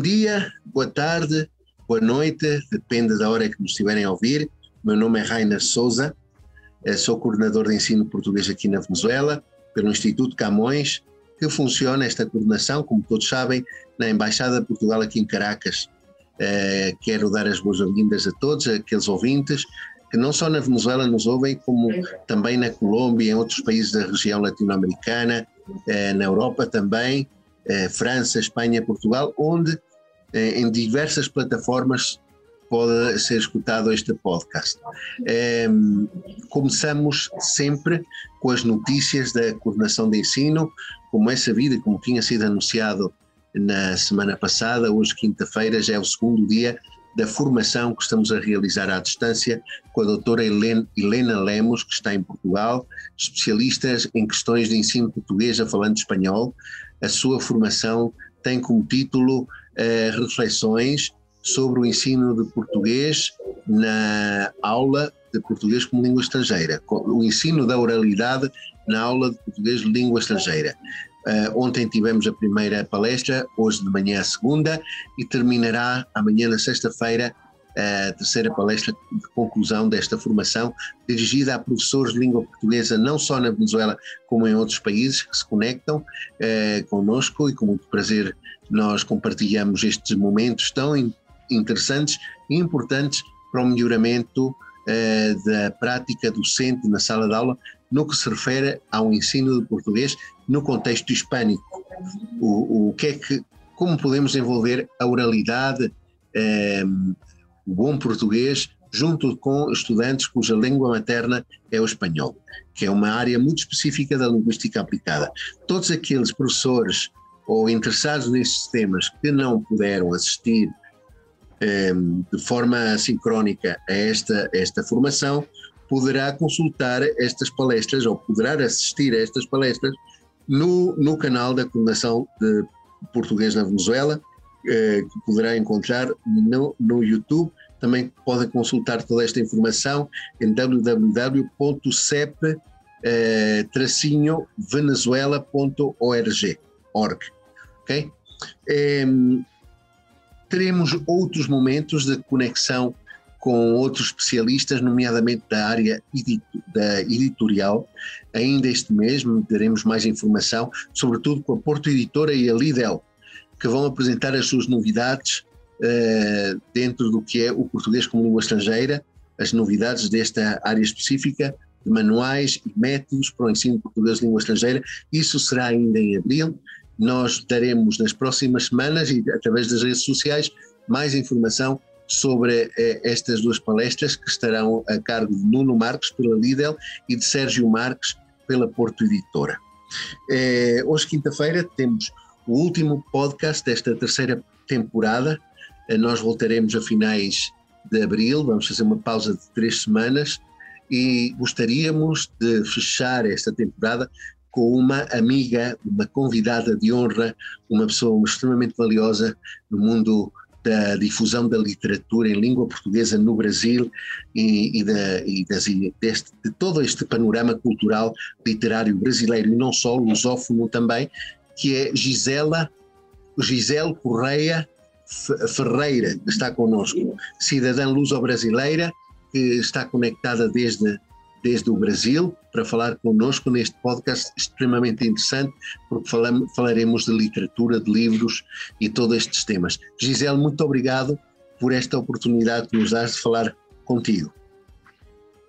Bom dia, boa tarde, boa noite, depende da hora que nos estiverem a ouvir. Meu nome é Rainer Souza, eh, sou coordenador de ensino português aqui na Venezuela, pelo Instituto Camões, que funciona esta coordenação, como todos sabem, na Embaixada de Portugal aqui em Caracas. Eh, quero dar as boas-vindas a todos, aqueles ouvintes que não só na Venezuela nos ouvem, como também na Colômbia, em outros países da região latino-americana, eh, na Europa também, França, Espanha, Portugal, onde em diversas plataformas pode ser escutado este podcast. começamos sempre com as notícias da coordenação de ensino, como é sabido e como tinha sido anunciado na semana passada, hoje quinta-feira já é o segundo dia da formação que estamos a realizar à distância com a doutora Helena, Lemos, que está em Portugal, especialista em questões de ensino português a falando espanhol. A sua formação tem como título eh, reflexões sobre o ensino de português na aula de português como língua estrangeira, o ensino da oralidade na aula de português de língua estrangeira. Uh, ontem tivemos a primeira palestra, hoje de manhã a segunda, e terminará amanhã na sexta-feira a terceira palestra de conclusão desta formação, dirigida a professores de língua portuguesa, não só na Venezuela, como em outros países que se conectam uh, conosco e com muito prazer nós compartilhamos estes momentos tão interessantes e importantes para o melhoramento eh, da prática docente na sala de aula no que se refere ao ensino de português no contexto hispânico. O, o que é que, como podemos envolver a oralidade, eh, o bom português, junto com estudantes cuja língua materna é o espanhol, que é uma área muito específica da linguística aplicada. Todos aqueles professores ou interessados nestes temas que não puderam assistir um, de forma sincrónica a esta, esta formação, poderá consultar estas palestras ou poderá assistir a estas palestras no, no canal da Coordenação de Português na Venezuela, eh, que poderá encontrar no, no YouTube. Também podem consultar toda esta informação em www.cep-venezuela.org É, teremos outros momentos de conexão com outros especialistas, nomeadamente da área da editorial. Ainda este mês teremos mais informação, sobretudo com a Porto Editora e a Lidl, que vão apresentar as suas novidades uh, dentro do que é o português como língua estrangeira, as novidades desta área específica, de manuais e métodos para o ensino de português de língua estrangeira. Isso será ainda em abril nós daremos nas próximas semanas e através das redes sociais mais informação sobre eh, estas duas palestras que estarão a cargo de Nuno Marques pela Lidl e de Sérgio Marques pela Porto Editora. Eh, hoje, quinta-feira, temos o último podcast desta terceira temporada. Eh, nós voltaremos a finais de abril, vamos fazer uma pausa de três semanas e gostaríamos de fechar esta temporada com uma amiga, uma convidada de honra, uma pessoa extremamente valiosa no mundo da difusão da literatura em língua portuguesa no Brasil e, e, da, e das, deste, de todo este panorama cultural literário brasileiro e não só, lusófono também, que é Gisela, Gisele Correia Ferreira, que está connosco, cidadã luso-brasileira, que está conectada desde desde o Brasil para falar connosco neste podcast extremamente interessante, porque falamos, falaremos de literatura, de livros e todos estes temas. Gisele, muito obrigado por esta oportunidade que nos dás de falar contigo.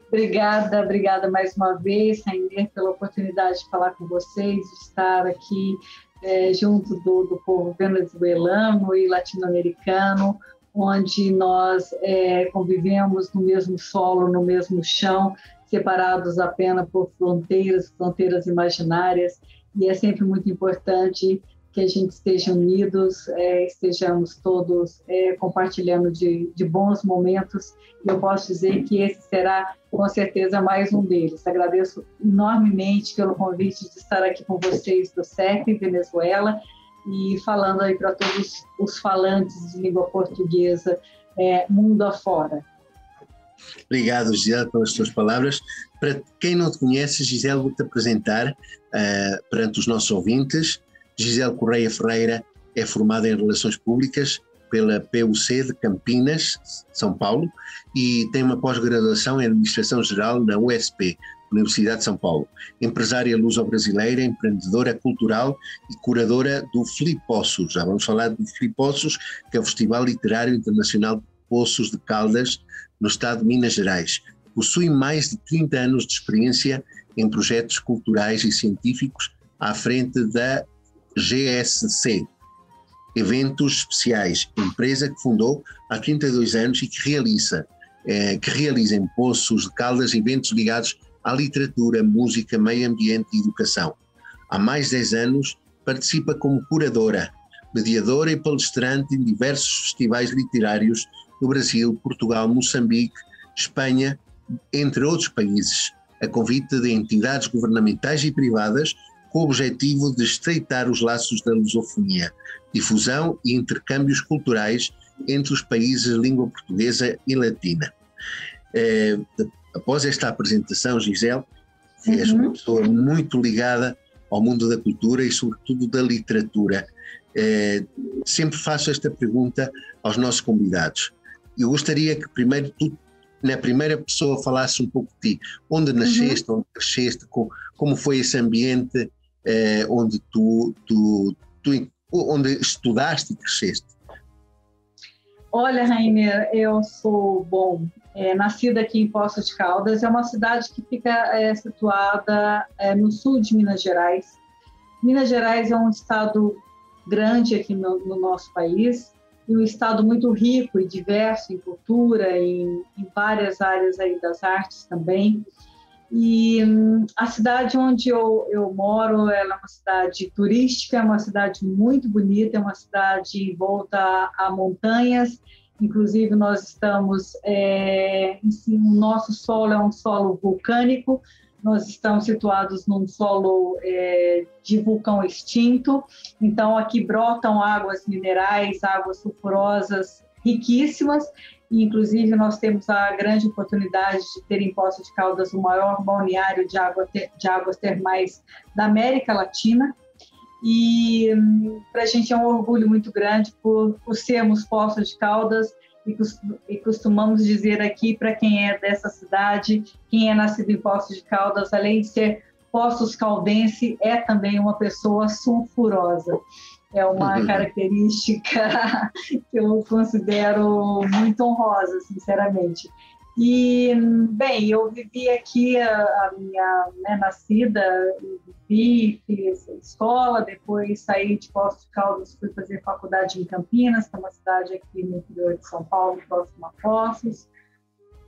Obrigada, obrigada mais uma vez, Rainer, pela oportunidade de falar com vocês, de estar aqui é, junto do, do povo venezuelano e latino-americano, onde nós é, convivemos no mesmo solo, no mesmo chão, separados apenas por fronteiras, fronteiras imaginárias, e é sempre muito importante que a gente esteja unidos, é, estejamos todos é, compartilhando de, de, bons momentos. E eu posso dizer que esse será, com certeza, mais um deles. Agradeço enormemente pelo convite de estar aqui com vocês do CEP Venezuela e falando aí para todos os falantes de língua portuguesa é, mundo afora. Obrigado, Gisele, pelas suas palavras. Para quem não te conhece, Gisele, vou-te apresentar uh, perante os nossos ouvintes. Gisele Correia Ferreira é formada em Relações Públicas pela PUC de Campinas, São Paulo, e tem uma pós-graduação em Administração Geral na USP, Universidade de São Paulo. Empresária luso-brasileira, empreendedora cultural e curadora do Flipossos. Já vamos falar do Flipossos, que é o Festival Literário Internacional de Poços de Caldas, no estado de Minas Gerais. Possui mais de 30 anos de experiência em projetos culturais e científicos à frente da GSC, Eventos Especiais, empresa que fundou há 32 anos e que realiza, eh, que realiza em Poços de Caldas eventos ligados à literatura, música, meio ambiente e educação. Há mais de 10 anos participa como curadora, mediadora e palestrante em diversos festivais literários no Brasil, Portugal, Moçambique, Espanha, entre outros países, a convite de entidades governamentais e privadas com o objetivo de estreitar os laços da lusofonia, difusão e intercâmbios culturais entre os países de língua portuguesa e latina. É, após esta apresentação, Gisele, uhum. és uma pessoa muito ligada ao mundo da cultura e, sobretudo, da literatura. É, sempre faço esta pergunta aos nossos convidados. Eu gostaria que primeiro tu, na primeira pessoa, falasse um pouco de ti. Onde nasceste, uhum. onde cresceste, como, como foi esse ambiente eh, onde tu, tu, tu, onde estudaste e cresceste? Olha, Rainer, eu sou, bom, é, nascida aqui em Poços de Caldas, é uma cidade que fica é, situada é, no sul de Minas Gerais. Minas Gerais é um estado grande aqui no, no nosso país, e um estado muito rico e diverso em cultura, em, em várias áreas aí das artes também. E hum, a cidade onde eu, eu moro é uma cidade turística, é uma cidade muito bonita, é uma cidade volta a, a montanhas. Inclusive, nós estamos, é, em, o nosso solo é um solo vulcânico, nós estamos situados num solo é, de vulcão extinto, então aqui brotam águas minerais, águas sulfurosas riquíssimas, e inclusive nós temos a grande oportunidade de ter em Poços de Caldas o maior balneário de, água, de águas termais da América Latina, e hum, para a gente é um orgulho muito grande por, por sermos Poços de Caldas e costumamos dizer aqui para quem é dessa cidade, quem é nascido em Poços de Caldas, além de ser Poços Caldense, é também uma pessoa sulfurosa. É uma uhum. característica que eu considero muito honrosa, sinceramente. E, bem, eu vivi aqui a, a minha né, nascida, vivi, fiz escola, depois saí de Poços de Caldas, fui fazer faculdade em Campinas, que é uma cidade aqui no interior de São Paulo, próximo a Poços.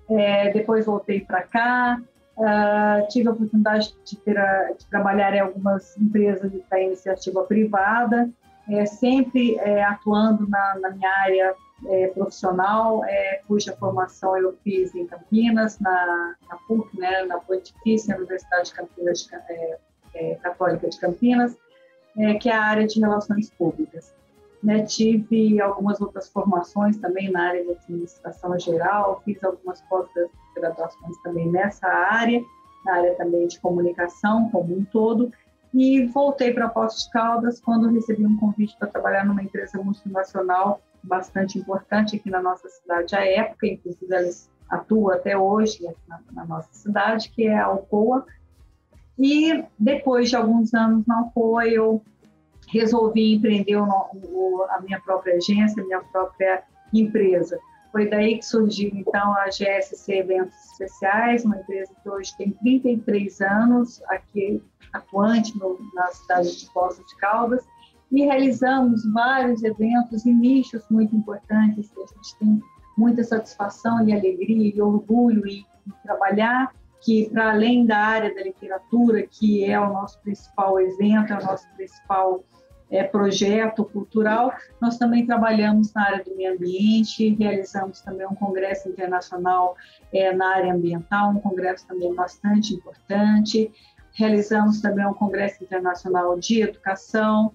É, depois voltei para cá, uh, tive a oportunidade de, ter a, de, trabalhar em algumas empresas da iniciativa privada, é, sempre é, atuando na, na minha área é, profissional, é, cuja formação eu fiz em Campinas, na, na PUC, né, na Pontifícia Universidade de é, é, Católica de Campinas, é, que é a área de relações públicas. Né, tive algumas outras formações também na área de administração geral, fiz algumas pós-graduações também nessa área, na área também de comunicação como um todo, e voltei para Poços de Caldas quando recebi um convite para trabalhar numa empresa multinacional bastante importante aqui na nossa cidade à época, inclusive eles atuam até hoje na, na nossa cidade, que é a Alcoa. E depois de alguns anos na Alcoa, eu resolvi empreender o, o, a minha própria agência, a minha própria empresa. Foi daí que surgiu, então, a GSC Eventos Especiais, uma empresa que hoje tem 33 anos, aqui atuante no, na cidade de Poços de Caldas, e realizamos vários eventos e nichos muito importantes que a gente tem muita satisfação e alegria e orgulho em, trabalhar, que para além da área da literatura, que é o nosso principal evento, é o nosso principal é, projeto cultural, nós também trabalhamos na área do meio ambiente, realizamos também um congresso internacional é, na área ambiental, um congresso também bastante importante, realizamos também um congresso internacional de educação,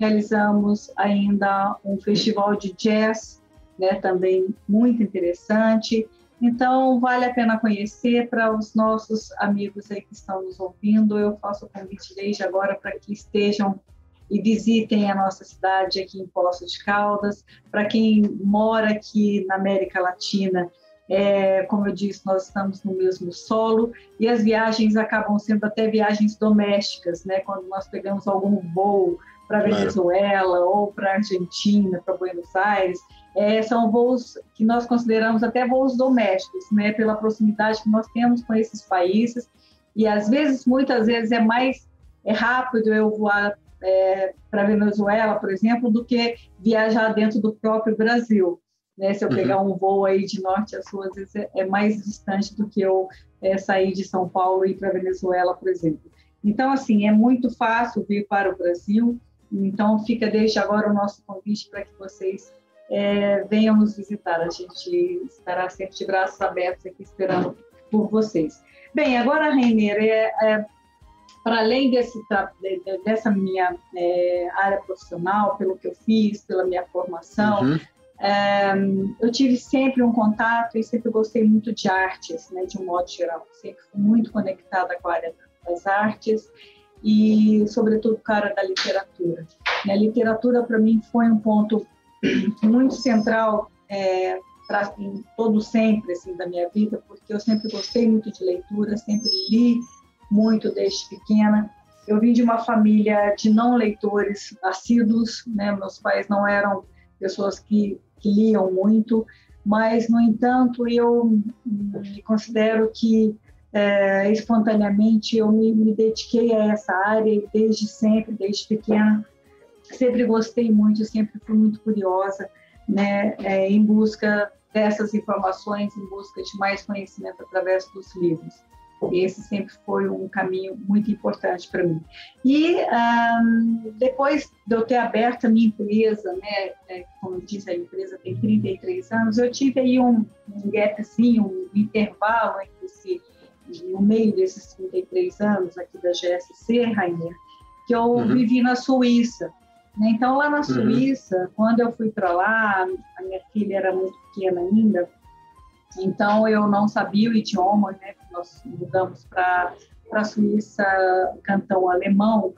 realizamos ainda um festival de jazz, né, também muito interessante. Então, vale a pena conhecer para os nossos amigos aí que estão nos ouvindo. Eu faço o convite desde agora para que estejam e visitem a nossa cidade aqui em Poços de Caldas. Para quem mora aqui na América Latina, é, como eu disse, nós estamos no mesmo solo e as viagens acabam sendo até viagens domésticas, né? Quando nós pegamos algum voo para Venezuela claro. ou para Argentina, para Buenos Aires, é, são voos que nós consideramos até voos domésticos, né? Pela proximidade que nós temos com esses países e às vezes, muitas vezes é mais é rápido eu voar é, para Venezuela, por exemplo, do que viajar dentro do próprio Brasil. Né? Se eu pegar uhum. um voo aí de norte a sul, às vezes é, é mais distante do que eu é, sair de São Paulo e ir para Venezuela, por exemplo. Então, assim, é muito fácil vir para o Brasil. Então, fica desde agora o nosso convite para que vocês é, venham nos visitar. A gente estará sempre de braços abertos aqui esperando por vocês. Bem, agora, Reiner, é, é para além desse, dessa minha é, área profissional, pelo que eu fiz, pela minha formação, uhum. é, eu tive sempre um contato e sempre gostei muito de artes, né, de um modo geral. Sempre fui muito conectada com a área das artes e, sobretudo, com a área da literatura. A literatura, para mim, foi um ponto muito central é, pra, em todo sempre assim, da minha vida, porque eu sempre gostei muito de leitura, sempre li muito desde pequena. Eu vim de uma família de não leitores assíduos, né? Meus pais não eram pessoas que, que liam muito, mas, no entanto, eu me considero que é, espontaneamente eu me, me, dediquei a essa área desde sempre, desde pequena. Sempre gostei muito, sempre fui muito curiosa, né, é, em busca dessas informações, em busca de mais conhecimento através dos livros. Esse sempre foi um caminho muito importante para mim. E um, depois de eu ter aberto a minha empresa, né, é, como eu disse, a empresa tem 33 anos, eu tive aí um, um gapzinho, um intervalo entre esse, no meio desses 33 anos aqui da GSC, Rainer, que eu uhum. vivi na Suíça. Né? Então, lá na uhum. Suíça, uhum. quando eu fui para lá, a minha filha era muito pequena ainda, então eu não sabia o idioma, né? Nós mudamos para a Suíça, cantão alemão.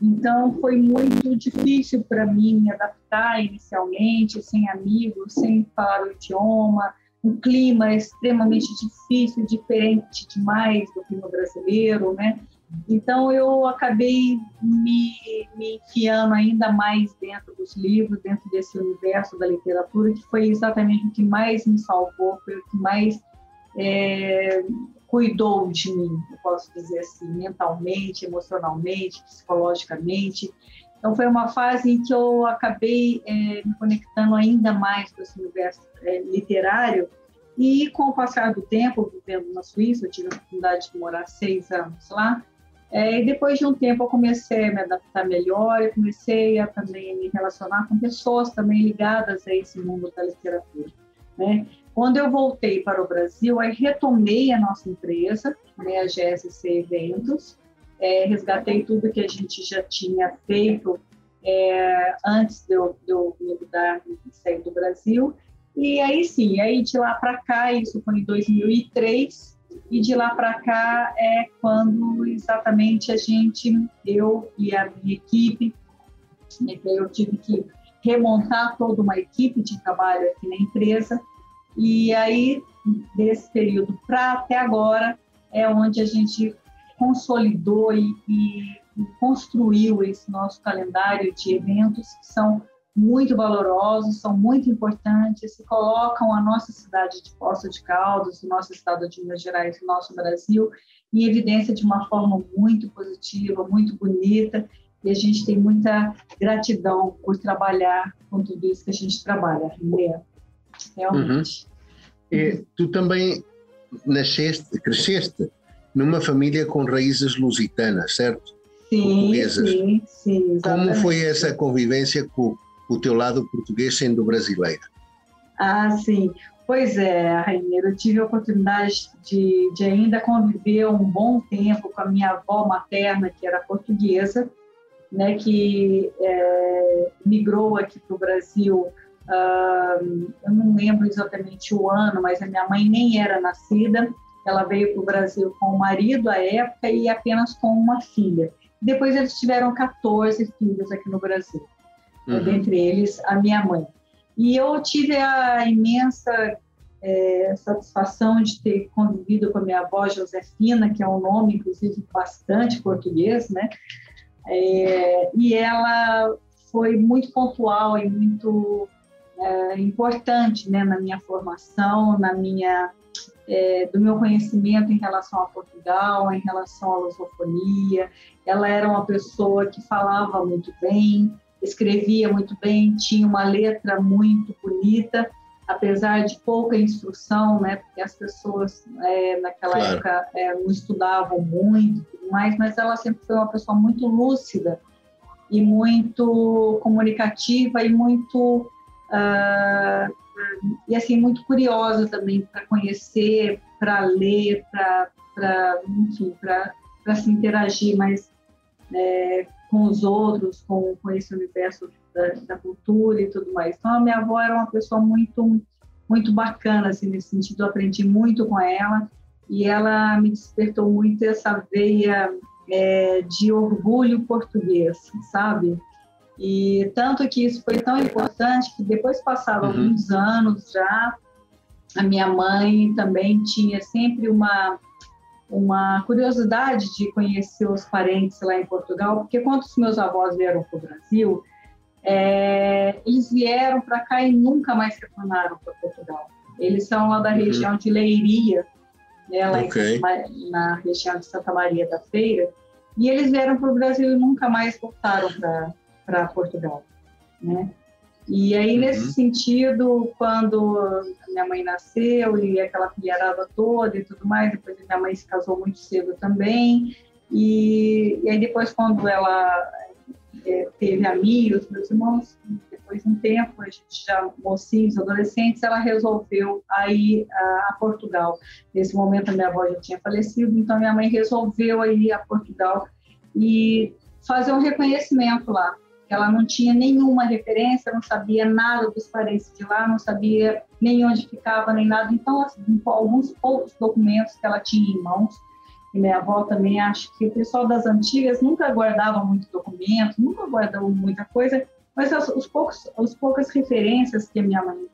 Então foi muito difícil para mim me adaptar inicialmente, sem amigos, sem falar o idioma, um clima extremamente difícil, diferente demais do clima brasileiro, né? Então, eu acabei me, me enfiando ainda mais dentro dos livros, dentro desse universo da literatura, que foi exatamente o que mais me salvou, foi o que mais é, cuidou de mim, eu posso dizer assim, mentalmente, emocionalmente, psicologicamente. Então, foi uma fase em que eu acabei é, me conectando ainda mais com esse universo é, literário. E com o passar do tempo, vivendo na Suíça, eu tive a oportunidade de morar seis anos lá, é, e depois de um tempo eu comecei a me adaptar melhor, e comecei a também me relacionar com pessoas também ligadas a esse mundo da literatura. Né? Quando eu voltei para o Brasil, aí retomei a nossa empresa, né, a GSC Eventos, é, resgatei tudo que a gente já tinha feito é, antes de eu, de eu me mudar e sair do Brasil. E aí sim, aí de lá para cá, isso foi em 2003, e de lá para cá é quando exatamente a gente, eu e a minha equipe, né, eu tive que remontar toda uma equipe de trabalho aqui na empresa. E aí, desse período para até agora, é onde a gente consolidou e, e construiu esse nosso calendário de eventos que são muito valorosos, são muito importantes, e colocam a nossa cidade de Poços de Caldas, o nosso estado de Minas Gerais, o nosso Brasil, em evidência de uma forma muito positiva, muito bonita, e a gente tem muita gratidão por trabalhar com tudo isso que a gente trabalha, né? realmente. Uhum. E tu também nasceste, cresceste numa família com raízes lusitanas, certo? sim, portuguesas. Sim, sim, Como foi essa convivência com o teu lado português sendo brasileira? Ah, sim. Pois é, Rainha, eu tive a oportunidade de, de ainda conviver um bom tempo com a minha avó materna, que era portuguesa, né, que é, migrou aqui para o Brasil. Uh, eu não lembro exatamente o ano, mas a minha mãe nem era nascida. Ela veio para o Brasil com o marido à época e apenas com uma filha. Depois eles tiveram 14 filhos aqui no Brasil, uhum. dentre eles a minha mãe. E eu tive a imensa é, satisfação de ter convivido com a minha avó Josefina, que é um nome, inclusive, bastante português, né? É, e ela foi muito pontual e muito é, importante né, na minha formação, na minha é, do meu conhecimento em relação a Portugal, em relação à lusofonia. Ela era uma pessoa que falava muito bem, escrevia muito bem, tinha uma letra muito bonita, apesar de pouca instrução, né, porque as pessoas é, naquela claro. época é, não estudavam muito, mais, mas ela sempre foi uma pessoa muito lúcida e muito comunicativa e muito uh, e assim muito curiosa também para conhecer, para ler, para enfim, para se interagir mais é, com os outros, com, com esse universo da, da, cultura e tudo mais. Então, a minha avó era uma pessoa muito, muito bacana, assim, nesse sentido. Eu aprendi muito com ela e ela me despertou muito essa veia é, de orgulho português, sabe? E tanto que isso foi tão importante que depois passaram uhum. alguns anos já, a minha mãe também tinha sempre uma uma curiosidade de conhecer os parentes lá em Portugal, porque quando os meus avós vieram para o Brasil, é, eles vieram para cá e nunca mais retornaram para Portugal. Eles são lá da uhum. região de Leiria, né, lá okay. em, na região de Santa Maria da Feira, e eles vieram para o Brasil e nunca mais voltaram para Portugal. Né? E aí, uhum. nesse sentido, quando minha mãe nasceu e aquela filharada toda e tudo mais, depois minha mãe se casou muito cedo também. E, e aí, depois, quando ela é, teve a mim e os meus irmãos, depois de um tempo, a gente já mocinhos, adolescentes, ela resolveu ir a, a Portugal. Nesse momento, a minha avó já tinha falecido, então minha mãe resolveu ir a Portugal e fazer um reconhecimento lá ela não tinha nenhuma referência, não sabia nada dos parentes de lá, não sabia nem onde ficava, nem nada. Então, assim, alguns poucos documentos que ela tinha em mãos, e minha avó também acho que o pessoal das antigas nunca guardava muito documento, nunca guardou muita coisa, mas as, os poucos, as poucas referências que minha mãe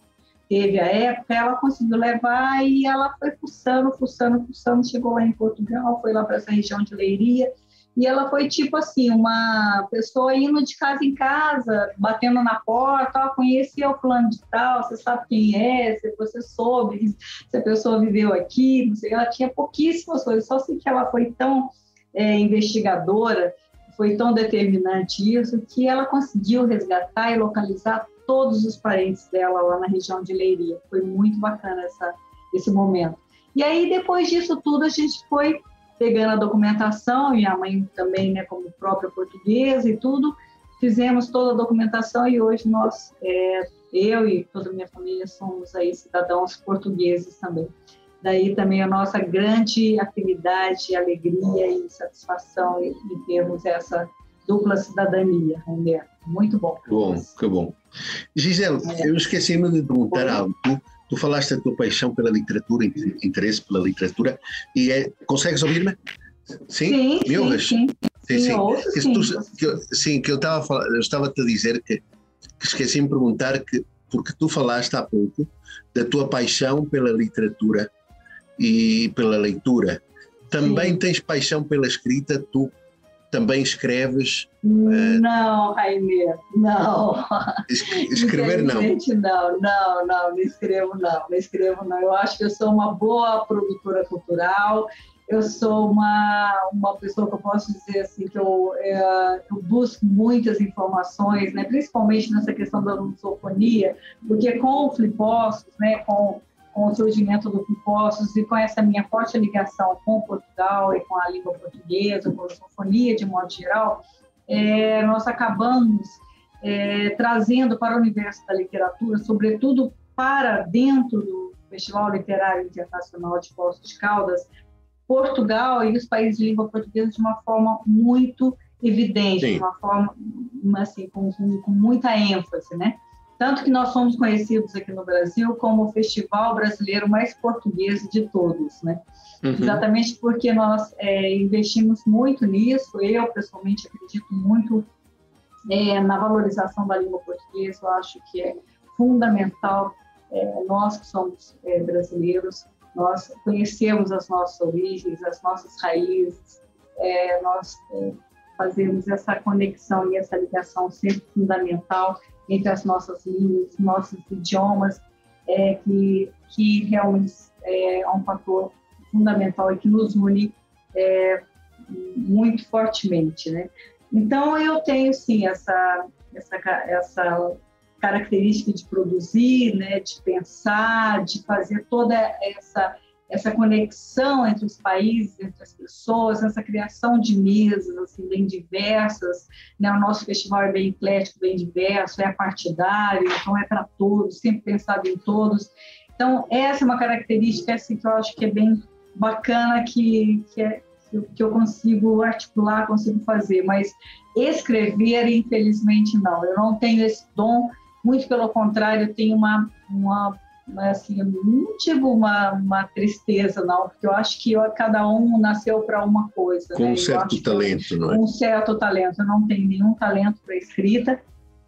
teve à época, ela conseguiu levar e ela foi fuçando, fuçando, fuçando, chegou lá em Portugal, foi lá para essa região de Leiria, e ela foi tipo assim, uma pessoa indo de casa em casa, batendo na porta, ó, conhecia o plano de tal, você sabe quem é, se você soube, se a pessoa viveu aqui, não sei, ela tinha pouquíssimas coisas, só sei que ela foi tão é, investigadora, foi tão determinante isso, que ela conseguiu resgatar e localizar todos os parentes dela lá na região de Leiria. Foi muito bacana essa, esse momento. E aí, depois disso tudo, a gente foi pegando a documentação, minha mãe também, né, como própria portuguesa e tudo, fizemos toda a documentação e hoje nós, é, eu e toda a minha família, somos aí cidadãos portugueses também. Daí também a nossa grande afinidade, alegria e satisfação em, termos essa dupla cidadania, Roberto. Muito bom. Bom, que bom. Gisele, é. eu esqueci-me de perguntar algo. Tu falaste da tua paixão pela literatura, interesse pela literatura, e é, consegues ouvir-me? Sim? Sim, Me ouves? Sim, sim. sim, sim. Tu, que, sim, que eu estava eu estava-te a dizer que, que esqueci-me de perguntar que, porque tu falaste há pouco da tua paixão pela literatura e pela leitura. Também tens paixão pela escrita, tu também escreves? Eh, não, Raimê, não. Escrever não. Não, não, não, não escrevo não, não escrevo não. Eu acho que eu sou uma boa produtora cultural, eu sou uma, uma pessoa que eu posso dizer assim, que eu, é, eu busco muitas informações, né, principalmente nessa questão da lusofonia, porque com o Flipostos, né, com com o surgimento do Impostos e com essa minha forte ligação com Portugal e com a língua portuguesa, com a lusofonia de modo geral, é, nós acabamos é, trazendo para o universo da literatura, sobretudo para dentro do Festival Literário Internacional de Poços de Caldas, Portugal e os países de língua portuguesa de uma forma muito evidente, Sim. de uma forma assim com, com, com muita ênfase, né? Tanto que nós somos conhecidos aqui no Brasil como o festival brasileiro mais português de todos, né? Uhum. Exatamente porque nós é, investimos muito nisso. Eu, pessoalmente, acredito muito é, na valorização da língua portuguesa. Eu acho que é fundamental é, nós que somos é, brasileiros, nós conhecemos as nossas origens, as nossas raízes, é, nós é, fazemos essa conexão e essa ligação sempre fundamental entre as nossas línguas, nossos idiomas, é, que, que realmente é, um fator fundamental e que nos une é, muito fortemente, né? Então eu tenho sim essa essa essa característica de produzir, né, de pensar, de fazer toda essa essa conexão entre os países, entre as pessoas, essa criação de mesas assim bem diversas. Né? O nosso festival é bem eclético, bem diverso, é partidário, então é para todos, sempre pensado em todos. Então essa é uma característica assim, que eu acho que é bem bacana que, que, é, que eu consigo articular, consigo fazer, mas escrever, infelizmente, não. Eu não tenho esse dom, muito pelo contrário, eu tenho uma, uma assim, não tive uma, uma tristeza, não, porque eu acho que eu, cada um nasceu para uma coisa. Com né? um certo talento, não é? Com um certo talento. Eu não tenho nenhum talento para escrita,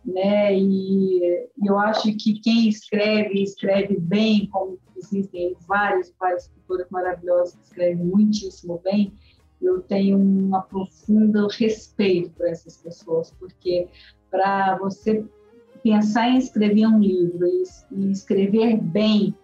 né? E, eu acho que quem escreve, escreve bem, como existem vários, vários escritores maravilhosos que escrevem muitíssimo bem, eu tenho um profundo respeito por essas pessoas, porque para você pensar em escrever um livro e, escrever bem,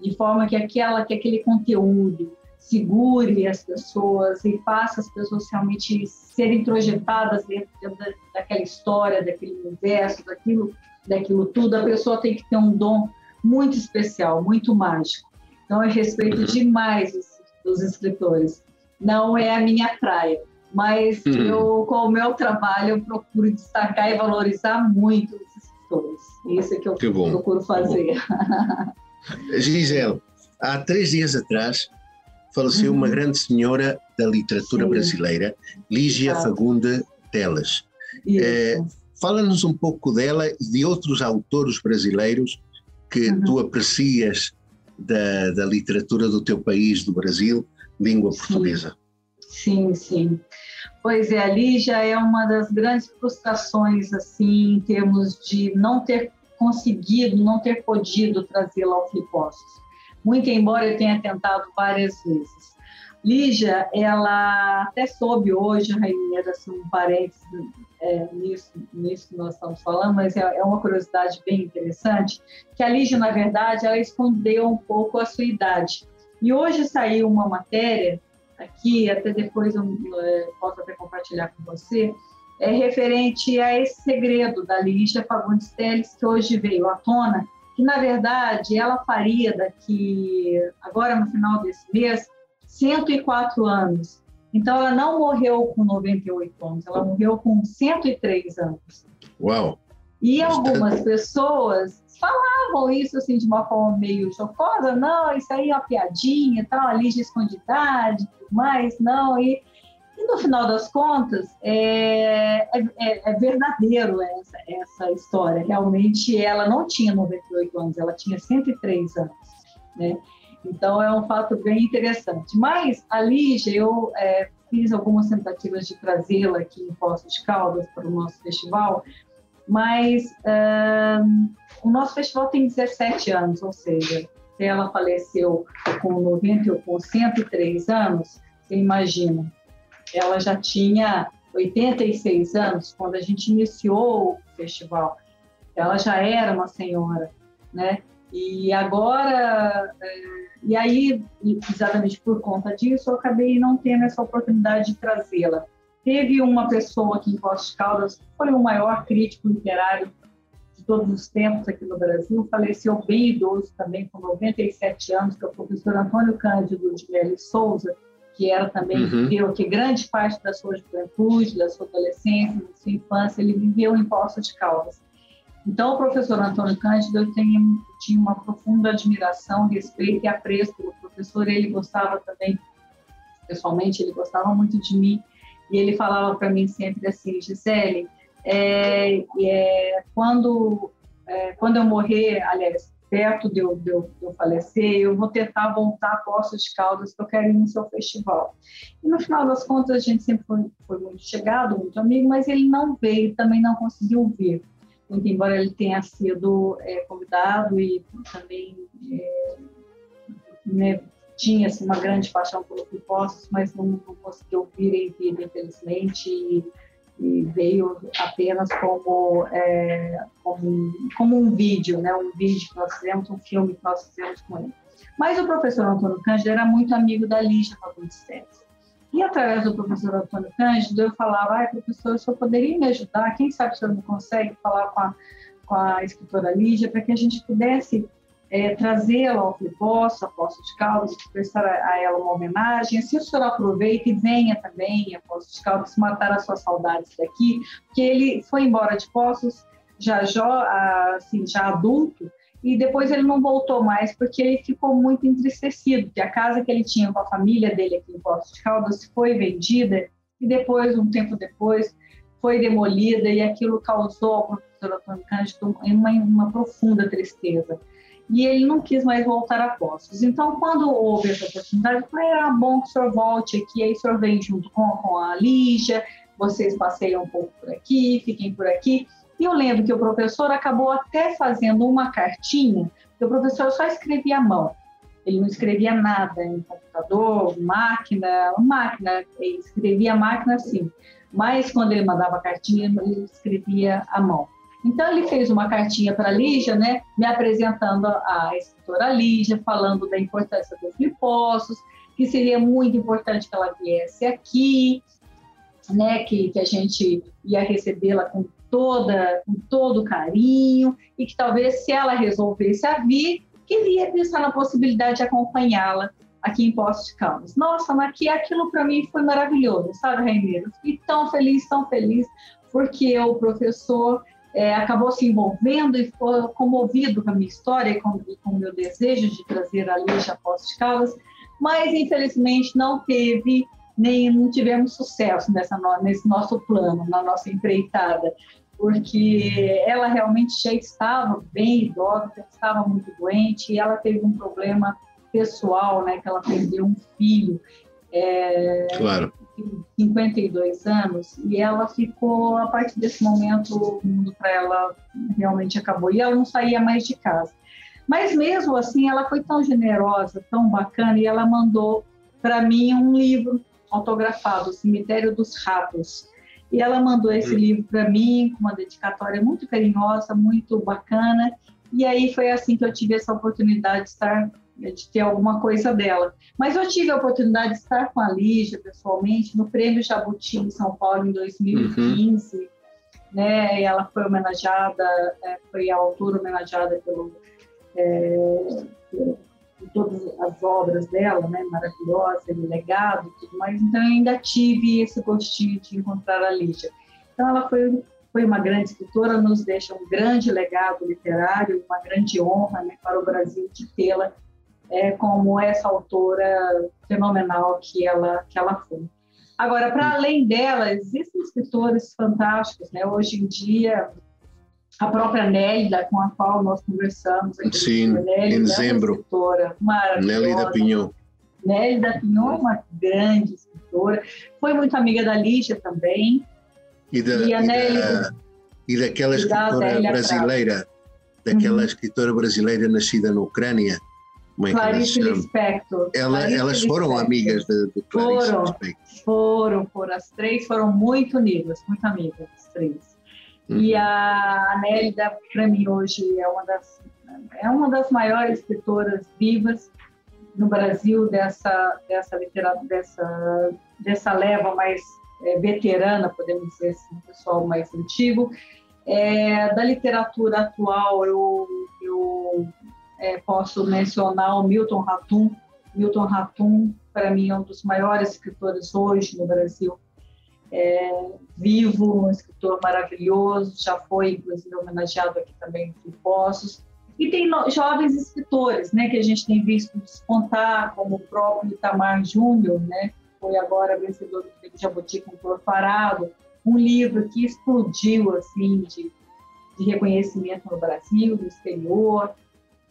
de forma que aquela que aquele conteúdo segure as pessoas e faça as pessoas realmente serem projetadas dentro da, daquela história, daquele universo, daquilo, daquilo tudo, a pessoa tem que ter um dom muito especial, muito mágico. Então, eu respeito uhum. demais os, os escritores. Não é a minha praia, mas uhum. eu, com o meu trabalho, eu procuro destacar e valorizar muito Isso é que eu que procuro fazer. Gisele, há três dias atrás faleceu uhum. uma grande senhora da literatura Sim. brasileira, Lígia ah. Fagunde Telas. É, Fala-nos um pouco dela e de outros autores brasileiros que uhum. tu aprecias da, da literatura do teu país, do Brasil, língua portuguesa. Sim, sim. Pois é, ali já é uma das grandes frustrações, assim, em termos de não ter conseguido, não ter podido trazê-la ao Flipostos. Muito embora eu tenha tentado várias vezes. Lígia, ela até soube hoje, Rainha, assim, um parênteses é, nisso, nisso que nós estamos falando, mas é, é, uma curiosidade bem interessante, que a Lígia, na verdade, ela escondeu um pouco a sua idade. E hoje saiu uma matéria aqui, até depois eu é, posso até compartilhar com você, é referente a esse segredo da Lígia Fagundes Teles, que hoje veio à tona, que na verdade ela faria daqui, agora no final desse mês, 104 anos. Então ela não morreu com 98 anos, ela morreu com 103 anos. Uau! E algumas pessoas falavam isso assim de uma forma meio chocosa, não, isso aí é uma piadinha, tal, ali de escondidade, mais, não, e, e no final das contas é, é, é, é verdadeiro essa, essa história, realmente ela não tinha 98 anos, ela tinha 103 anos, né? Então é um fato bem interessante. Mas a Lígia, eu é, fiz algumas tentativas de trazê-la aqui em Poços de Caldas para o nosso festival, mas o nosso festival tem 17 anos, ou seja, se ela faleceu com 90 ou com 103 anos, você imagina, ela já tinha 86 anos quando a gente iniciou o festival. Ela já era uma senhora, né? E agora, é, e aí, exatamente por conta disso, eu acabei não tendo essa oportunidade de trazê-la. Teve uma pessoa aqui em Poços de Caldas foi o maior crítico literário todos os tempos aqui no Brasil, faleceu bem idoso também, com 97 anos, que é o professor Antônio Cândido de Melo Souza, que era também, uhum. viveu que grande parte da sua juventude, da sua adolescência, da sua infância, ele viveu em Poços de Caldas. Então, o professor Antônio Cândido, eu tenho, tinha uma profunda admiração, respeito e apreço pelo professor. Ele gostava também, pessoalmente, ele gostava muito de mim. E ele falava para mim sempre assim, Gisele, é, é, quando, é, quando eu morrer, aliás, perto de eu, de, eu, de eu falecer, eu vou tentar voltar a Poços de Caldas, que eu quero ir no seu festival. E no final das contas, a gente sempre foi, foi muito chegado, muito amigo, mas ele não veio, também não conseguiu vir muito embora ele tenha sido é, convidado e também é, né, tinha assim, uma grande paixão pelos impostos, mas não, não, conseguiu vir em vida, infelizmente, e, e veio apenas como, é, como, como, um vídeo, né, um vídeo que nós fizemos, um filme que nós fizemos com ele. Mas o professor Antônio Cândido era muito amigo da Lígia Fagundes. E através do professor Antônio Cândido, eu falava, ai, professor, o senhor poderia me ajudar? Quem sabe o senhor não consegue falar com a, com a escritora Lígia para que a gente pudesse é, trazê-la ao Fliposso, a Poço de Caldas, prestar a, ela uma homenagem. Se o senhor aproveita e venha também a Poço de Caldas matar as suas saudades daqui, porque ele foi embora de Poços já, já, assim, já adulto, e depois ele não voltou mais porque ele ficou muito entristecido, que a casa que ele tinha com a família dele aqui em Poços de Caldas foi vendida e depois, um tempo depois, foi demolida e aquilo causou ao professor Antônio Cândido uma, uma profunda tristeza. E ele não quis mais voltar a Poços. Então, quando houve essa oportunidade, eu falei, ah, bom que o senhor volte aqui, aí o senhor vem junto com, com a Lígia, vocês passeiam um pouco por aqui, fiquem por aqui. E eu lembro que o professor acabou até fazendo uma cartinha, que o professor só escrevia à mão. Ele não escrevia nada em computador, máquina, máquina, ele escrevia a máquina sim. Mas quando ele mandava cartinha, ele escrevia à mão. Então ele fez uma cartinha para a Lígia, né, me apresentando a escritora Lígia, falando da importância dos lipossos, que seria muito importante que ela viesse aqui, né, que, que a gente ia recebê-la com toda, com todo carinho, e que talvez se ela resolvesse a vir, queria pensar na possibilidade de acompanhá-la aqui em Poços de Caldas. Nossa, mas que aquilo para mim foi maravilhoso, sabe, Raimeiro? Fiquei tão feliz, tão feliz, porque o professor é, acabou se envolvendo e ficou comovido com a minha história e com, com o meu desejo de trazer a Lígia a Poços de Caldas, mas infelizmente não teve nem não tivemos sucesso nessa, nesse nosso plano, na nossa empreitada, porque ela realmente já estava bem idosa, estava muito doente e ela teve um problema pessoal, né, que ela perdeu um filho. É, claro. 52 anos e ela ficou a partir desse momento o mundo para ela realmente acabou e ela não saía mais de casa mas mesmo assim ela foi tão generosa tão bacana e ela mandou para mim um livro autografado, Cemitério dos Ratos. E ela mandou esse uhum. livro para mim, com uma dedicatória muito carinhosa, muito bacana. E aí foi assim que eu tive essa oportunidade de estar, de ter alguma coisa dela. Mas eu tive a oportunidade de estar com a Lígia pessoalmente no Prêmio Jabuti em São Paulo em 2015. Uhum. Né? Ela foi homenageada, é, foi a autora homenageada pelo, é, pelo todas as obras dela, né, maravilhosa, legado e tudo mais, então eu ainda tive esse gostinho de encontrar a Lígia. Então ela foi, foi uma grande escritora, nos deixa um grande legado literário, uma grande honra né, para o Brasil de tê-la é, como essa autora fenomenal que ela, que ela foi. Agora, para além dela, existem escritores fantásticos, né? Hoje em dia, a própria Nélida, com a qual nós conversamos aqui. Sim, Nélida, em dezembro. É Nélida Pinhon. Nélida Pinhon é uma grande escritora. Foi muito amiga da Lígia também. E, da, e, a e, Nélida, da, e daquela escritora brasileira, daquela uhum. escritora brasileira nascida na Ucrânia. Como é Clarice Lispector. Ela, Clarice elas foram Lispector. amigas de, de Clarice foram, Lispector. Foram, foram. As três foram muito unidas, muito amigas, as três. Uhum. E a Nélida, para mim, hoje é uma, das, é uma das maiores escritoras vivas no Brasil dessa, dessa literatura, dessa, dessa leva mais é, veterana, podemos dizer assim, pessoal mais antigo. É, da literatura atual, eu, eu é, posso mencionar o Milton Ratum. Milton Ratum, para mim, é um dos maiores escritores hoje no Brasil. É, vivo, um escritor maravilhoso, já foi, inclusive, homenageado aqui também em Poços. E tem jovens escritores, né, que a gente tem visto despontar, como o próprio Itamar Júnior, né, foi agora vencedor do Prêmio Jabuti com Flor Parado, um livro que explodiu, assim, de, de reconhecimento no Brasil, no exterior.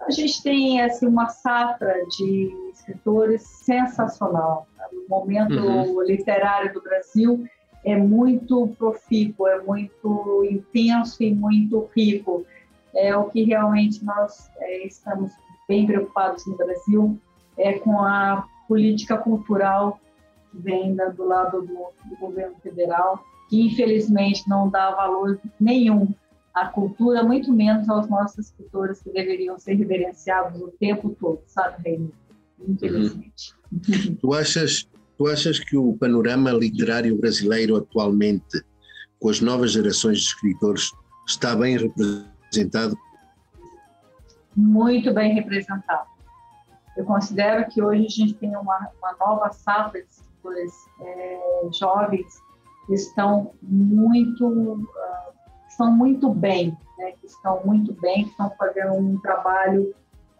A gente tem, assim, uma safra de escritores sensacional. O momento uhum. literário do Brasil é muito profícuo, é muito intenso e muito rico é o que realmente nós é, estamos bem preocupados no Brasil é com a política cultural que vem do lado do, do, governo federal, que infelizmente não dá valor nenhum à cultura, muito menos aos nossos escritores que deveriam ser reverenciados o tempo todo, sabe, Reino? Infelizmente. Uhum. Tu achas Tu achas que o panorama literário brasileiro atualmente, com as novas gerações de escritores, está bem representado? Muito bem representado. Eu considero que hoje a gente tem uma, uma nova safra de escritores é, jovens que estão muito, uh, estão muito bem, né? que estão muito bem, que estão fazendo um trabalho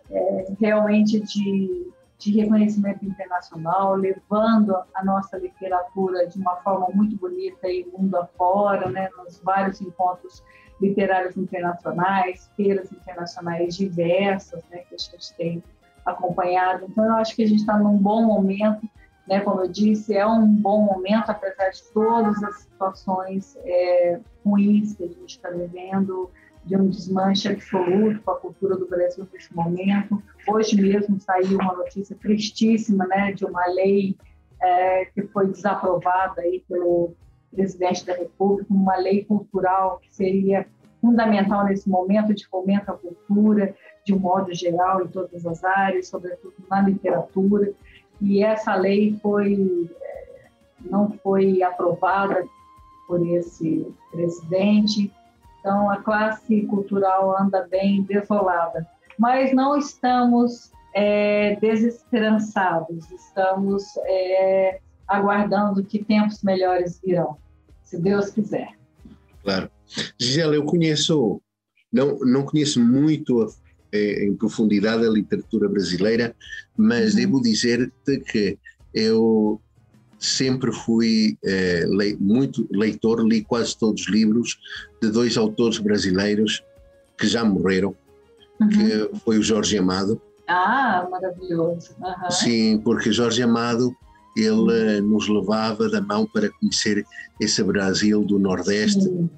é, realmente de, de reconhecimento internacional, levando a nossa literatura de uma forma muito bonita e mundo afora, né? nos vários encontros literários internacionais, feiras internacionais diversas, né, que a gente tem acompanhado. Então, eu acho que a gente está num bom momento, né, como eu disse, é um bom momento, apesar de todas as situações é, ruins que a gente está vivendo, de um desmanche absoluto com a cultura do Brasil neste momento. Hoje mesmo saiu uma notícia tristíssima, né, de uma lei é, que foi desaprovada aí pelo presidente da República, uma lei cultural que seria fundamental nesse momento de fomento à cultura, de um modo geral, em todas as áreas, sobretudo na literatura. E essa lei foi eh, não foi aprovada por esse presidente. Então, a classe cultural anda bem desolada. Mas não estamos é, desesperançados, estamos é, aguardando que tempos melhores virão se Deus quiser. Claro. Gisela, eu conheço, não, não conheço muito é, em profundidade a literatura brasileira, mas uhum. devo dizer-te que eu sempre fui é, le, muito leitor, li quase todos os livros de dois autores brasileiros que já morreram, uhum. que foi o Jorge Amado. Ah, maravilhoso. Uhum. Sim, porque Jorge Amado ele nos levava da mão para conhecer esse Brasil do Nordeste, Sim,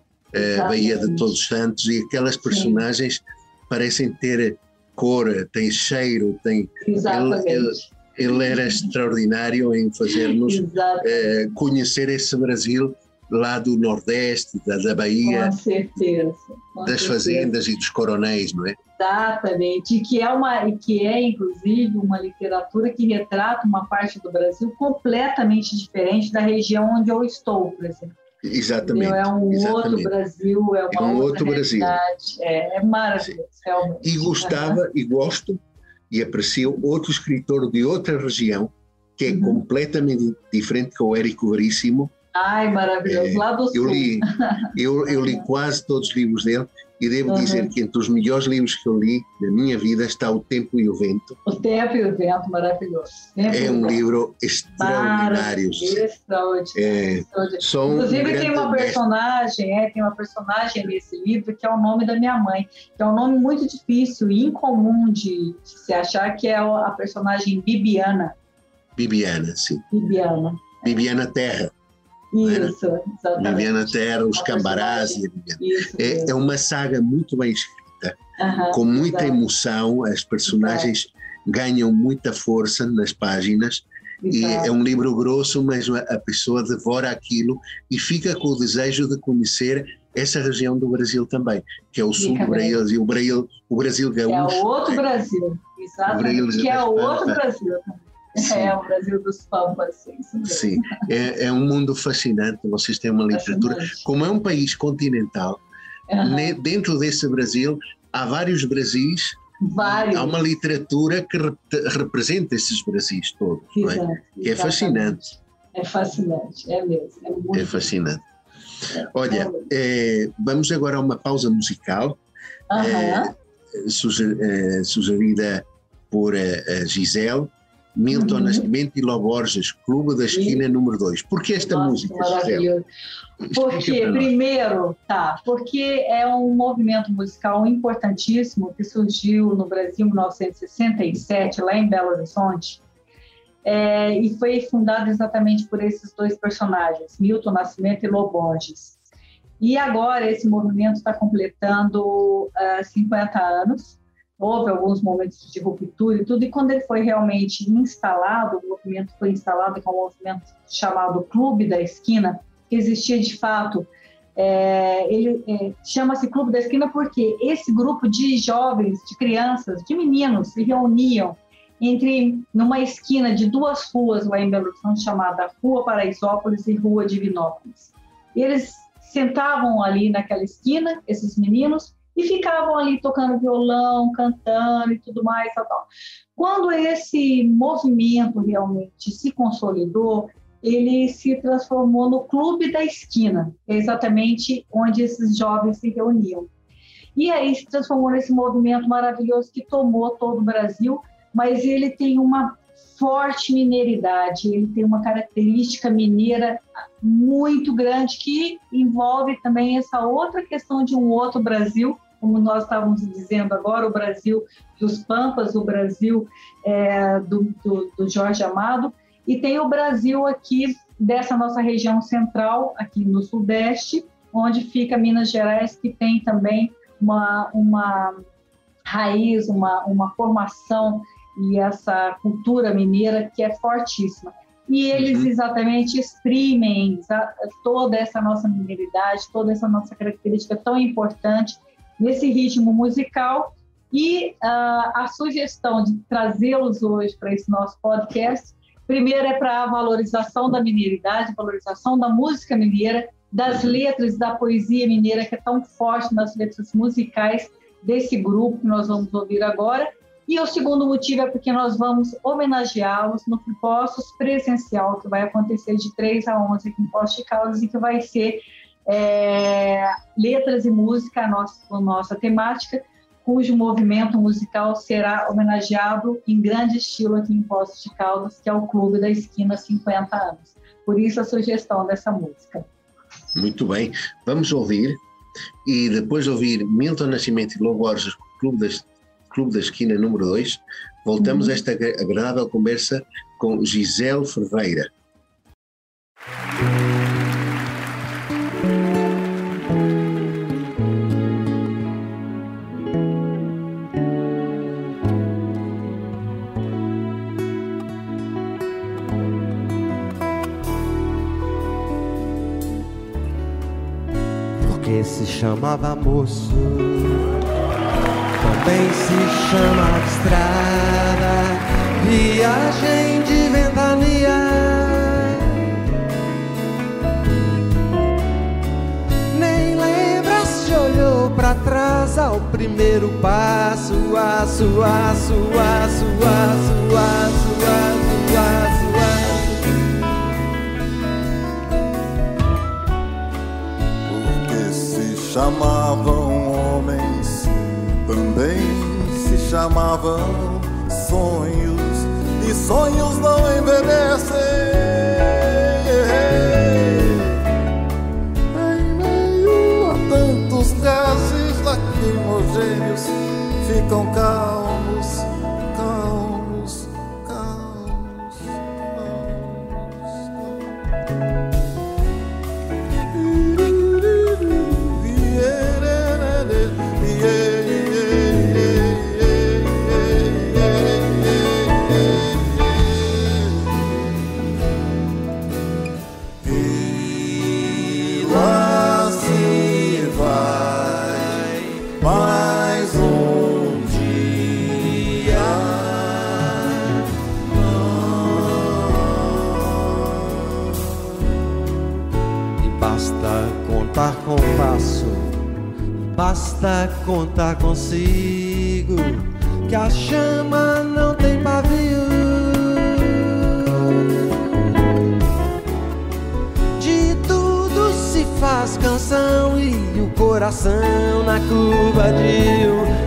a Baía de Todos os Santos, e aquelas personagens Sim. Parecem ter cor, têm cheiro, têm. Exatamente. Ele, ele, ele era extraordinário em fazer-nos uh, conhecer esse Brasil lá do Nordeste, da, da Bahia. Com certeza. Com das certeza. fazendas e dos coronéis, não é? Exatamente, e que é uma que é inclusive uma literatura que retrata uma parte do Brasil completamente diferente da região onde eu estou, por exemplo. Exatamente. É um exatamente. outro Brasil, é uma é um outro Brasil. É, é maravilhoso, realmente. E gostava e gosto e aprecio outro escritor de outra região que é uhum. completamente diferente que o Érico Veríssimo. Ai, maravilhoso, é, lá do eu Li, eu, eu li quase todos os livros dele e devo uhum. dizer que entre os melhores livros que eu li na minha vida está O Tempo e o Vento. O Tempo e o Vento, maravilhoso. Tempo é um livro extraordinário. Extraordinário. É, Inclusive tem uma personagem, é, tem uma personagem nesse livro que é o nome da minha mãe, que é um nome muito difícil e incomum de, de se achar, que é a personagem Bibiana. Bibiana, sim. Bibiana. Bibiana Terra. Isso, exatamente. Viviana Terra, os Cambarás e é, é, uma saga muito bem escrita, com muita exato. emoção, as personagens exato. ganham muita força nas páginas. E é um livro grosso, mas a pessoa devora aquilo e fica com o desejo de conhecer essa região do Brasil também, que é o sul do Brasil, e o Brasil, o Brasil gaúcho. É o outro Brasil, exatamente, que é o outro Brasil também. Sim. É o Brasil dos Pampas, sim. Sim, é, é, um mundo fascinante. Vocês têm uma literatura. Fascinante. Como é um país continental, uhum. dentro desse Brasil há vários Brasis Vários. Há uma literatura que representa esses Brasis todos, Exato, é? que é fascinante. É fascinante, é mesmo. É, muito é fascinante. Olha, é, vamos agora a uma pausa musical, uhum. é, suger, é, sugerida por a Gisele, Milton uhum. Nascimento e Ló Borges, Clube da Esquina número 2. Por que esta Nossa, música? Porque, primeiro, tá, porque é um movimento musical importantíssimo que surgiu no Brasil em 1967, lá em Belo Horizonte, é, e foi fundado exatamente por esses dois personagens, Milton Nascimento e Lô Borges. E agora esse movimento está completando uh, ah, 50 anos, houve alguns momentos de ruptura e tudo, e quando ele foi realmente instalado, o movimento foi instalado com um movimento chamado Clube da Esquina, que existia de fato. É, ele é, chama-se Clube da Esquina porque esse grupo de jovens, de crianças, de meninos se reuniam entre numa esquina de duas ruas lá em Belo Horizonte chamada Rua Paraisópolis e Rua Divinópolis. Eles sentavam ali naquela esquina, esses meninos, e ficavam ali tocando violão, cantando e tudo mais, tal, tal. Quando esse movimento realmente se consolidou, ele se transformou no Clube da Esquina, exatamente onde esses jovens se reuniam. E aí se transformou nesse movimento maravilhoso que tomou todo o Brasil, mas ele tem uma forte mineiridade, ele tem uma característica mineira muito grande que envolve também essa outra questão de um outro Brasil, como nós estávamos dizendo agora, o Brasil dos Pampas, o Brasil é, do, do, do Jorge Amado, e tem o Brasil aqui dessa nossa região central, aqui no Sudeste, onde fica Minas Gerais, que tem também uma, uma raiz, uma, uma formação e essa cultura mineira que é fortíssima. E eles uhum. exatamente exprimem toda essa nossa mineridade, toda essa nossa característica tão importante nesse ritmo musical. E uh, a sugestão de trazê-los hoje para esse nosso podcast Primeiro é para a valorização da mineridade, valorização da música mineira, das letras, da poesia mineira, que é tão forte nas letras musicais desse grupo que nós vamos ouvir agora. E o segundo motivo é porque nós vamos homenageá-los no Postos presencial, que vai acontecer de 3 a 11 aqui em Postos de Caldas e que vai ser é, letras e música, a nossa, a nossa temática, cujo movimento musical será homenageado em grande estilo aqui em Poços de Caldas, que é o Clube da Esquina 50 anos. Por isso a sugestão dessa música. Muito bem, vamos ouvir e depois de ouvir Milton Nascimento e Lobo Borges, Clube da, Clube da Esquina número 2, voltamos uhum. a esta agradável conversa com Gisele Ferreira. Chamava moço, também se chama estrada, viagem de ventania. Nem lembra se olhou para trás ao primeiro passo, aço, aço, aço, aço, aço, aço. Chamavam homens, também se chamavam sonhos, e sonhos não envelhecem. Em meio a tantos gases lacrimogêneos, ficam calmos basta contar consigo que a chama não tem pavio. De tudo se faz canção e o coração na curva de um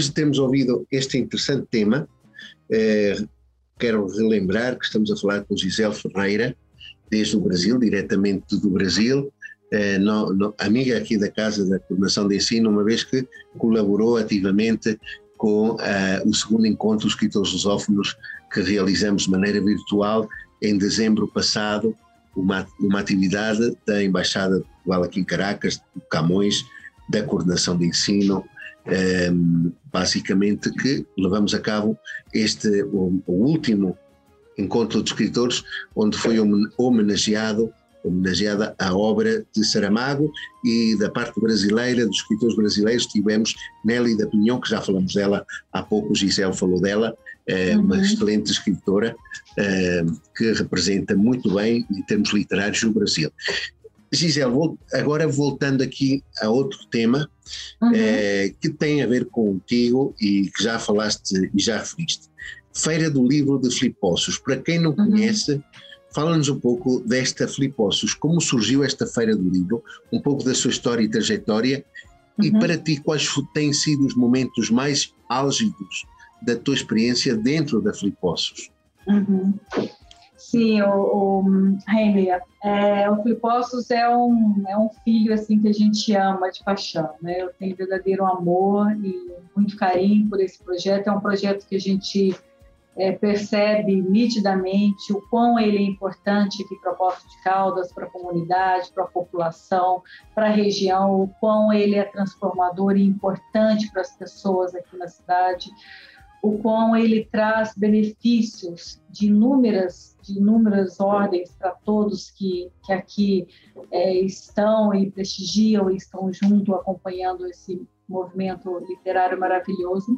depois de termos ouvido este interessante tema, eh, quero relembrar que estamos a falar com Gisele Ferreira, desde o Brasil, diretamente do Brasil, eh, no, no, amiga aqui da Casa da Coordenação de Ensino, uma vez que colaborou ativamente com eh, o segundo encontro dos escritores lusófonos que realizamos de maneira virtual em dezembro passado, uma, uma atividade da Embaixada de Portugal aqui em Caracas, do Camões, da Coordenação de Ensino, basicamente que levamos a cabo este, o, o, último encontro de escritores, onde foi homenageado homenageada a obra de Saramago e da parte brasileira, dos escritores brasileiros, tivemos Nelly da Pinhão, que já falamos dela há pouco, Gisele falou dela, é uma uhum. excelente escritora é, que representa muito bem em termos literários o Brasil. Gisele, agora voltando aqui a outro tema uhum. é, que tem a ver contigo e que já falaste e já referiste. Feira do Livro de Filipossos. Para quem não uhum. conhece, fala-nos um pouco desta Filipossos, como surgiu esta Feira do Livro, um pouco da sua história e trajetória uhum. e para ti quais têm sido os momentos mais álgidos da tua experiência dentro da Filipossos? Uhum. Sim, o, o Rainer, é, o Filipostos é um, é um filho assim que a gente ama de paixão, né? Eu tenho verdadeiro amor e muito carinho por esse projeto. É um projeto que a gente é, percebe nitidamente o quão ele é importante aqui para Poço de Caldas, para a comunidade, para a população, para a região, o quão ele é transformador e importante para as pessoas aqui na cidade o quão ele traz benefícios de inúmeras, de inúmeras ordens para todos que, que aqui é, estão e prestigiam e estão junto acompanhando esse movimento literário maravilhoso.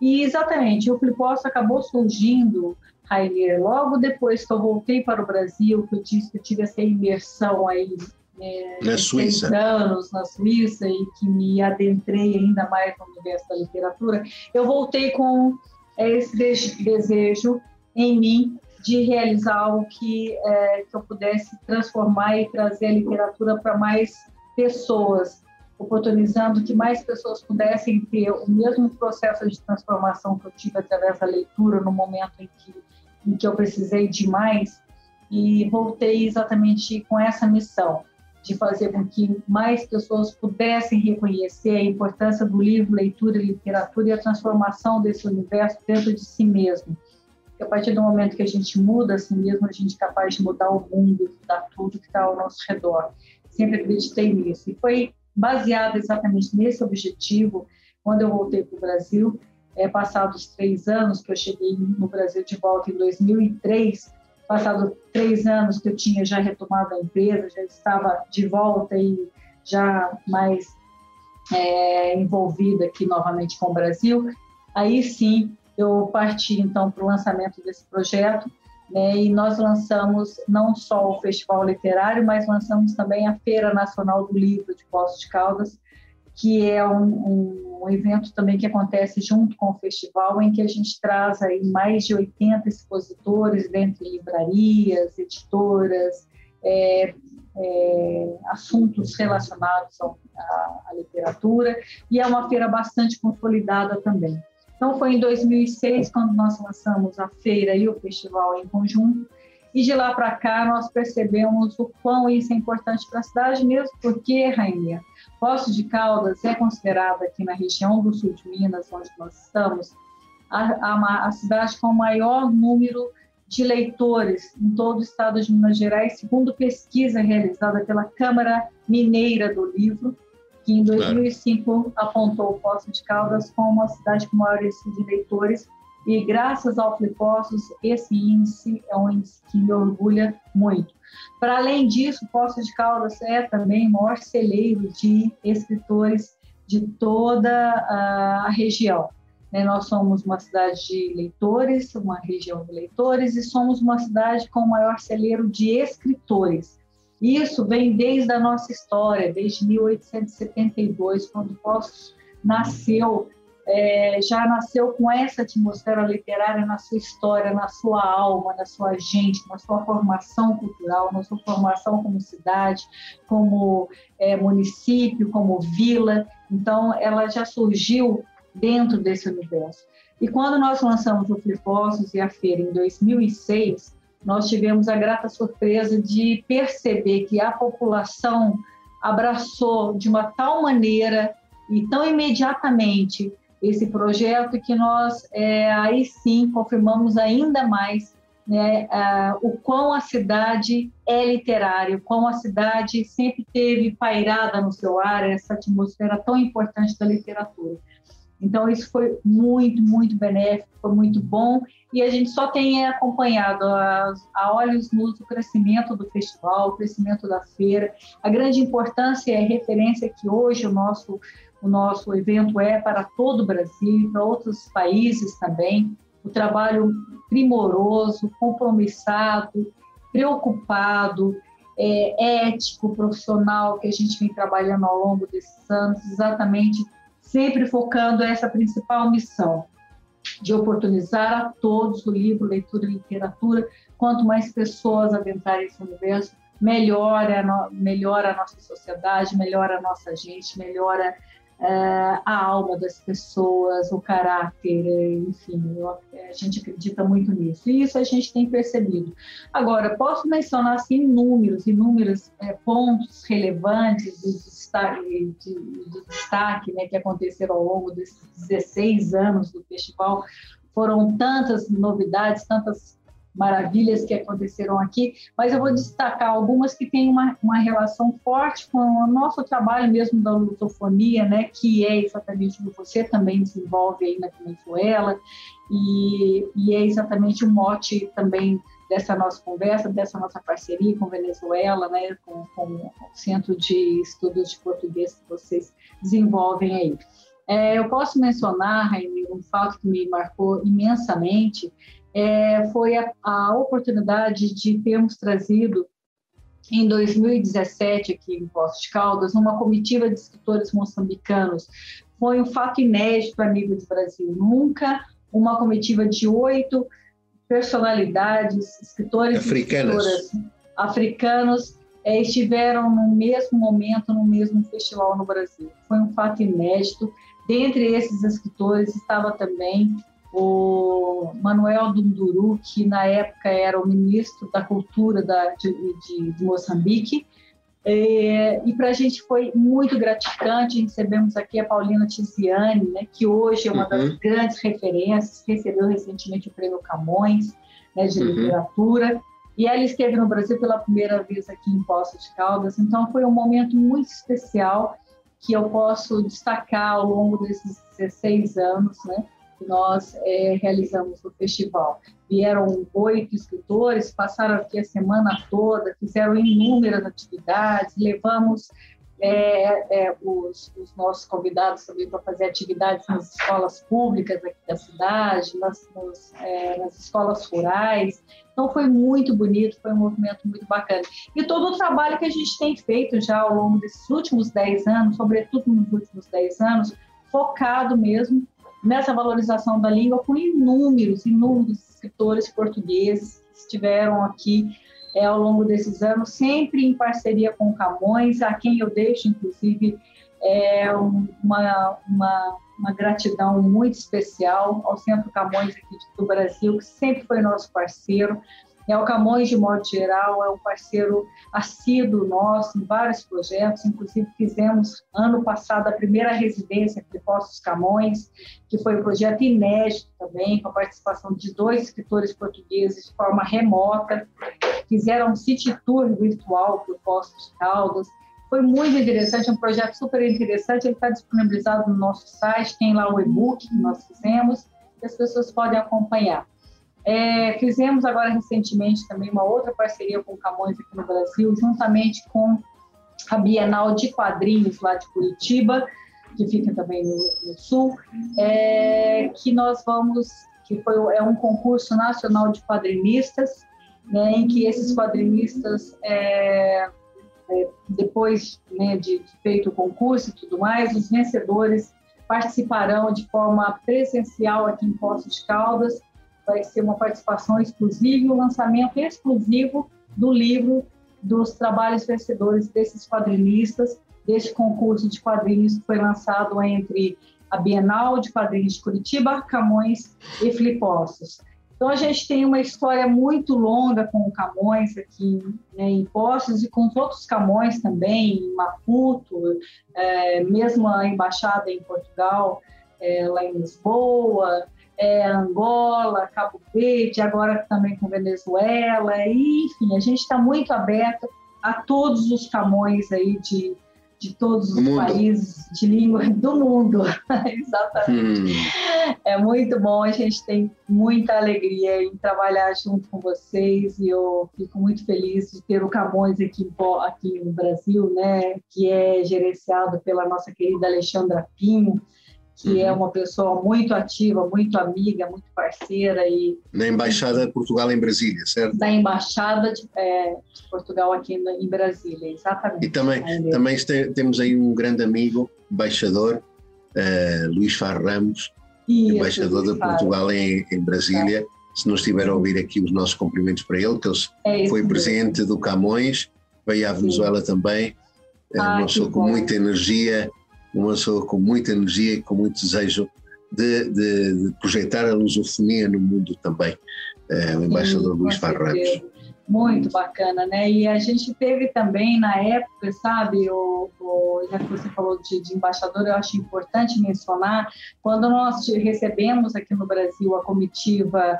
E exatamente, o Fliposto acabou surgindo, Rainer, logo depois que eu voltei para o Brasil, que eu disse que eu tive essa imersão aí é, na Suíça. anos na Suíça e que me adentrei ainda mais no universo da literatura, eu voltei com esse desejo em mim de realizar algo que, é, que eu pudesse transformar e trazer a literatura para mais pessoas, oportunizando que mais pessoas pudessem ter o mesmo processo de transformação que eu tive através da leitura no momento em que, em que eu precisei de mais. E voltei exatamente com essa missão de fazer com que mais pessoas pudessem reconhecer a importância do livro, leitura literatura e a transformação desse universo dentro de si mesmo. Porque a partir do momento que a gente muda a si mesmo, a gente é capaz de mudar o mundo, mudar tudo que está ao nosso redor. Sempre acreditei nisso. E foi baseado exatamente nesse objetivo quando eu voltei para o Brasil, é, passados três anos, que eu cheguei no Brasil de volta em 2003, passado três anos que eu tinha já retomado a empresa, já estava de volta e já mais é, envolvida aqui novamente com o Brasil, aí sim eu parti então para o lançamento desse projeto, né, e nós lançamos não só o Festival Literário, mas lançamos também a Feira Nacional do Livro de Poços de Caldas, que é um, um, evento também que acontece junto com o festival, em que a gente traz aí mais de 80 expositores, dentre livrarias, editoras, é, é, assuntos relacionados à, literatura, e é uma feira bastante consolidada também. Então, foi em 2006 quando nós lançamos a feira e o festival em conjunto, e de lá para cá nós percebemos o quão isso é importante para a cidade, mesmo porque, Rainha, Poços de Caldas é considerada aqui na região do sul de Minas, onde nós estamos, a, a, a cidade com o maior número de leitores em todo o estado de Minas Gerais, segundo pesquisa realizada pela Câmara Mineira do Livro, que em 2005 claro. apontou Poços de Caldas como a cidade com maior índice de leitores e graças ao Flipostos, esse índice é um índice que me orgulha muito. Para além disso, Poços de Caldas é também o maior celeiro de escritores de toda a região. Né? Nós somos uma cidade de leitores, uma região de leitores, e somos uma cidade com o maior celeiro de escritores. Isso vem desde a nossa história, desde 1872, quando Poços nasceu é, já nasceu com essa atmosfera literária na sua história, na sua alma, na sua gente, na sua formação cultural, na sua formação como cidade, como é, município, como vila. Então, ela já surgiu dentro desse universo. E quando nós lançamos o Flipostos e a feira em 2006, nós tivemos a grata surpresa de perceber que a população abraçou de uma tal maneira e tão imediatamente esse projeto que nós é, aí sim confirmamos ainda mais né, o quão a cidade é literária, o quão a cidade sempre teve pairada no seu ar essa atmosfera tão importante da literatura. Então, isso foi muito, muito benéfico, foi muito bom, e a gente só tem acompanhado a, a olhos nus o crescimento do festival, o crescimento da feira, a grande importância e referência que hoje o nosso o nosso evento é para todo o Brasil, para outros países também. O trabalho primoroso, compromissado, preocupado, é, ético, profissional que a gente vem trabalhando ao longo desses anos, exatamente sempre focando essa principal missão de oportunizar a todos o livro, leitura e literatura. Quanto mais pessoas adentrarem esse universo, melhora, melhora a nossa sociedade, melhora a nossa gente, melhora a alma das pessoas, o caráter, enfim, eu, a gente acredita muito nisso. E isso a gente tem percebido. Agora, posso mencionar assim, inúmeros, inúmeros é, pontos relevantes de destaque, de, de destaque né, que aconteceram ao longo desses 16 anos do festival. Foram tantas novidades, tantas maravilhas que aconteceram aqui, mas eu vou destacar algumas que têm uma, uma relação forte com o nosso trabalho mesmo da lusofonia, né, que é exatamente o que você também desenvolve aí na Venezuela, e, e é exatamente o mote também dessa nossa conversa, dessa nossa parceria com Venezuela, né, com, com o Centro de Estudos de Português que vocês desenvolvem aí. É, eu posso mencionar, Raine, um fato que me marcou imensamente, é, foi a, a oportunidade de termos trazido em 2017, aqui em Poços de Caldas, uma comitiva de escritores moçambicanos. Foi um fato inédito para nível de Brasil. Nunca uma comitiva de oito personalidades, escritores africanas. e escritoras africanos é, estiveram no mesmo momento, no mesmo festival no Brasil. Foi um fato inédito. Dentre esses escritores estava também o Manuel Dunduru, que na época era o ministro da Cultura da, de, de, de Moçambique. É, e para a gente foi muito gratificante. Recebemos aqui a Paulina Tiziane, né, que hoje é uma uhum. das grandes referências, recebeu recentemente o Prêmio Camões né, de uhum. Literatura. E ela esteve no Brasil pela primeira vez aqui em Poços de Caldas. Então foi um momento muito especial que eu posso destacar ao longo desses 16 anos, né? Que nós é, realizamos no festival. Vieram oito escritores, passaram aqui a semana toda, fizeram inúmeras atividades, levamos é, é, os, os, nossos convidados também para fazer atividades nas escolas públicas aqui da cidade, nas, nos, é, nas escolas rurais. Então foi muito bonito, foi um movimento muito bacana. E todo o trabalho que a gente tem feito já ao longo desses últimos dez anos, sobretudo nos últimos dez anos, focado mesmo nessa valorização da língua com inúmeros, inúmeros escritores portugueses que estiveram aqui é, ao longo desses anos, sempre em parceria com Camões, a quem eu deixo, inclusive, é, uma, uma, uma, gratidão muito especial ao Centro Camões aqui do Brasil, que sempre foi nosso parceiro, é o Camões, de modo geral, é um parceiro assíduo nosso em vários projetos, inclusive fizemos ano passado a primeira residência de Postos Camões, que foi um projeto inédito também, com a participação de dois escritores portugueses de forma remota, fizeram um city tour virtual por Postos Caldas, foi muito interessante, um projeto super interessante, ele está disponibilizado no nosso site, tem lá o e-book que nós fizemos, que as pessoas podem acompanhar. É, fizemos agora recentemente também uma outra parceria com o Camões aqui no Brasil, juntamente com a Bienal de Quadrinhos lá de Curitiba, que fica também no, no Sul, é, que nós vamos, que foi é um concurso nacional de quadrinistas, né, em que esses quadrinistas é, é, depois né, de, de feito o concurso e tudo mais, os vencedores participarão de forma presencial aqui em Poços de Caldas vai ser uma participação exclusiva e o um lançamento exclusivo do livro dos trabalhos vencedores desses quadrinistas, deste concurso de quadrinhos que foi lançado entre a Bienal de Quadrinhos de Curitiba, Camões e Filipostos. Então, a gente tem uma história muito longa com o Camões aqui né, em Poços e com os outros Camões também, em Maputo, é, mesmo a embaixada em Portugal, é, lá em Lisboa, é, Angola, Cabo Verde, agora também com Venezuela, e, enfim, a gente está muito aberto a todos os Camões aí de, de todos os países de língua do mundo. Exatamente. Hum. É muito bom, a gente tem muita alegria em trabalhar junto com vocês e eu fico muito feliz de ter o Camões aqui, aqui no Brasil, né, que é gerenciado pela nossa querida Alexandra Pinho, que é uhum. uma pessoa muito ativa, muito amiga, muito parceira e na embaixada de Portugal em Brasília, certo? Da embaixada de, é, de Portugal aqui no, em Brasília, exatamente. E também também temos aí um grande amigo, embaixador uh, Luís Far Ramos, Isso, embaixador Luís de Portugal em, em, Brasília. É. Se não estiver a ouvir aqui os nossos cumprimentos para ele, que ele é foi presidente do Camões, veio à Venezuela Sim. também, é uma pessoa com muita energia uma pessoa com muita energia e com muito desejo de, de, de projetar a lusofonia no mundo também, é, o embaixador Sim, Luís Farrapos. Muito bacana, né? E a gente teve também na época, sabe, o, o já que você falou de, de, embaixador, eu acho importante mencionar, quando nós recebemos aqui no Brasil a comitiva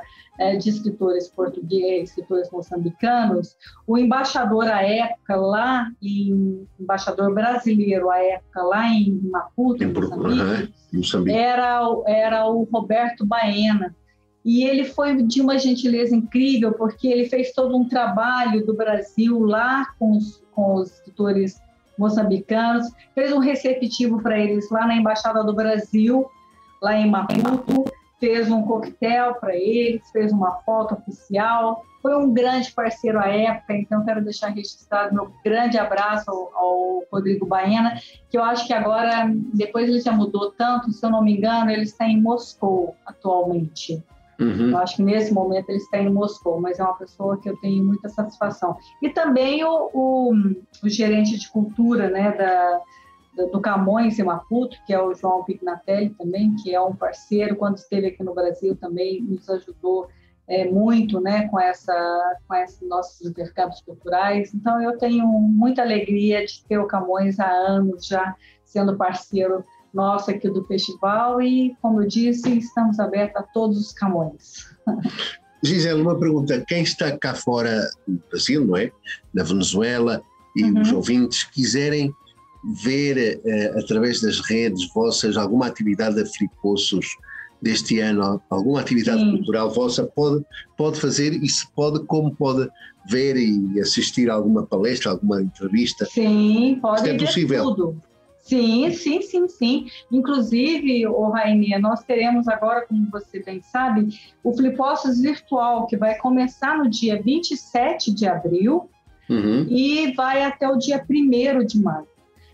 de escritores portugueses, escritores moçambicanos, o embaixador à época lá, em, embaixador brasileiro à época lá em Maputo, em Moçambique, Moçambique. Era, era o Roberto Baena, e ele foi de uma gentileza incrível, porque ele fez todo um trabalho do Brasil lá com os, com os escritores moçambicanos, fez um receptivo para eles lá na Embaixada do Brasil, lá em Maputo, fez um coquetel para eles, fez uma foto oficial, foi um grande parceiro à época, então quero deixar registrado meu grande abraço ao, ao, Rodrigo Baena, que eu acho que agora, depois ele já mudou tanto, se eu não me engano, ele está em Moscou atualmente. Uhum. Eu acho que nesse momento ele está em Moscou, mas é uma pessoa que eu tenho muita satisfação. E também o, o, o gerente de cultura né, da, do Camões e Maputo, que é o João Pignatelli também, que é um parceiro, quando esteve aqui no Brasil também nos ajudou é, muito né, com, essa, com esses nossos intercâmbios culturais. Então, eu tenho muita alegria de ter o Camões há anos já sendo parceiro nosso aqui do festival e, como eu disse, estamos abertos a todos os Camões. Gisele, uma pergunta. Quem está cá fora do Brasil, não é? Na Venezuela, e uhum. os ouvintes quiserem ver eh, através das redes vossas alguma atividade da Flipoços deste ano, alguma atividade Sim. cultural vossa, pode, pode fazer e se pode, como pode ver e assistir a alguma palestra, alguma entrevista? Sim, pode é possível. tudo. Sim, sim, sim, sim. Inclusive, o Rainha, nós teremos agora, como você bem sabe, o Flipostos virtual, que vai começar no dia 27 de abril uhum. e vai até o dia 1 de maio.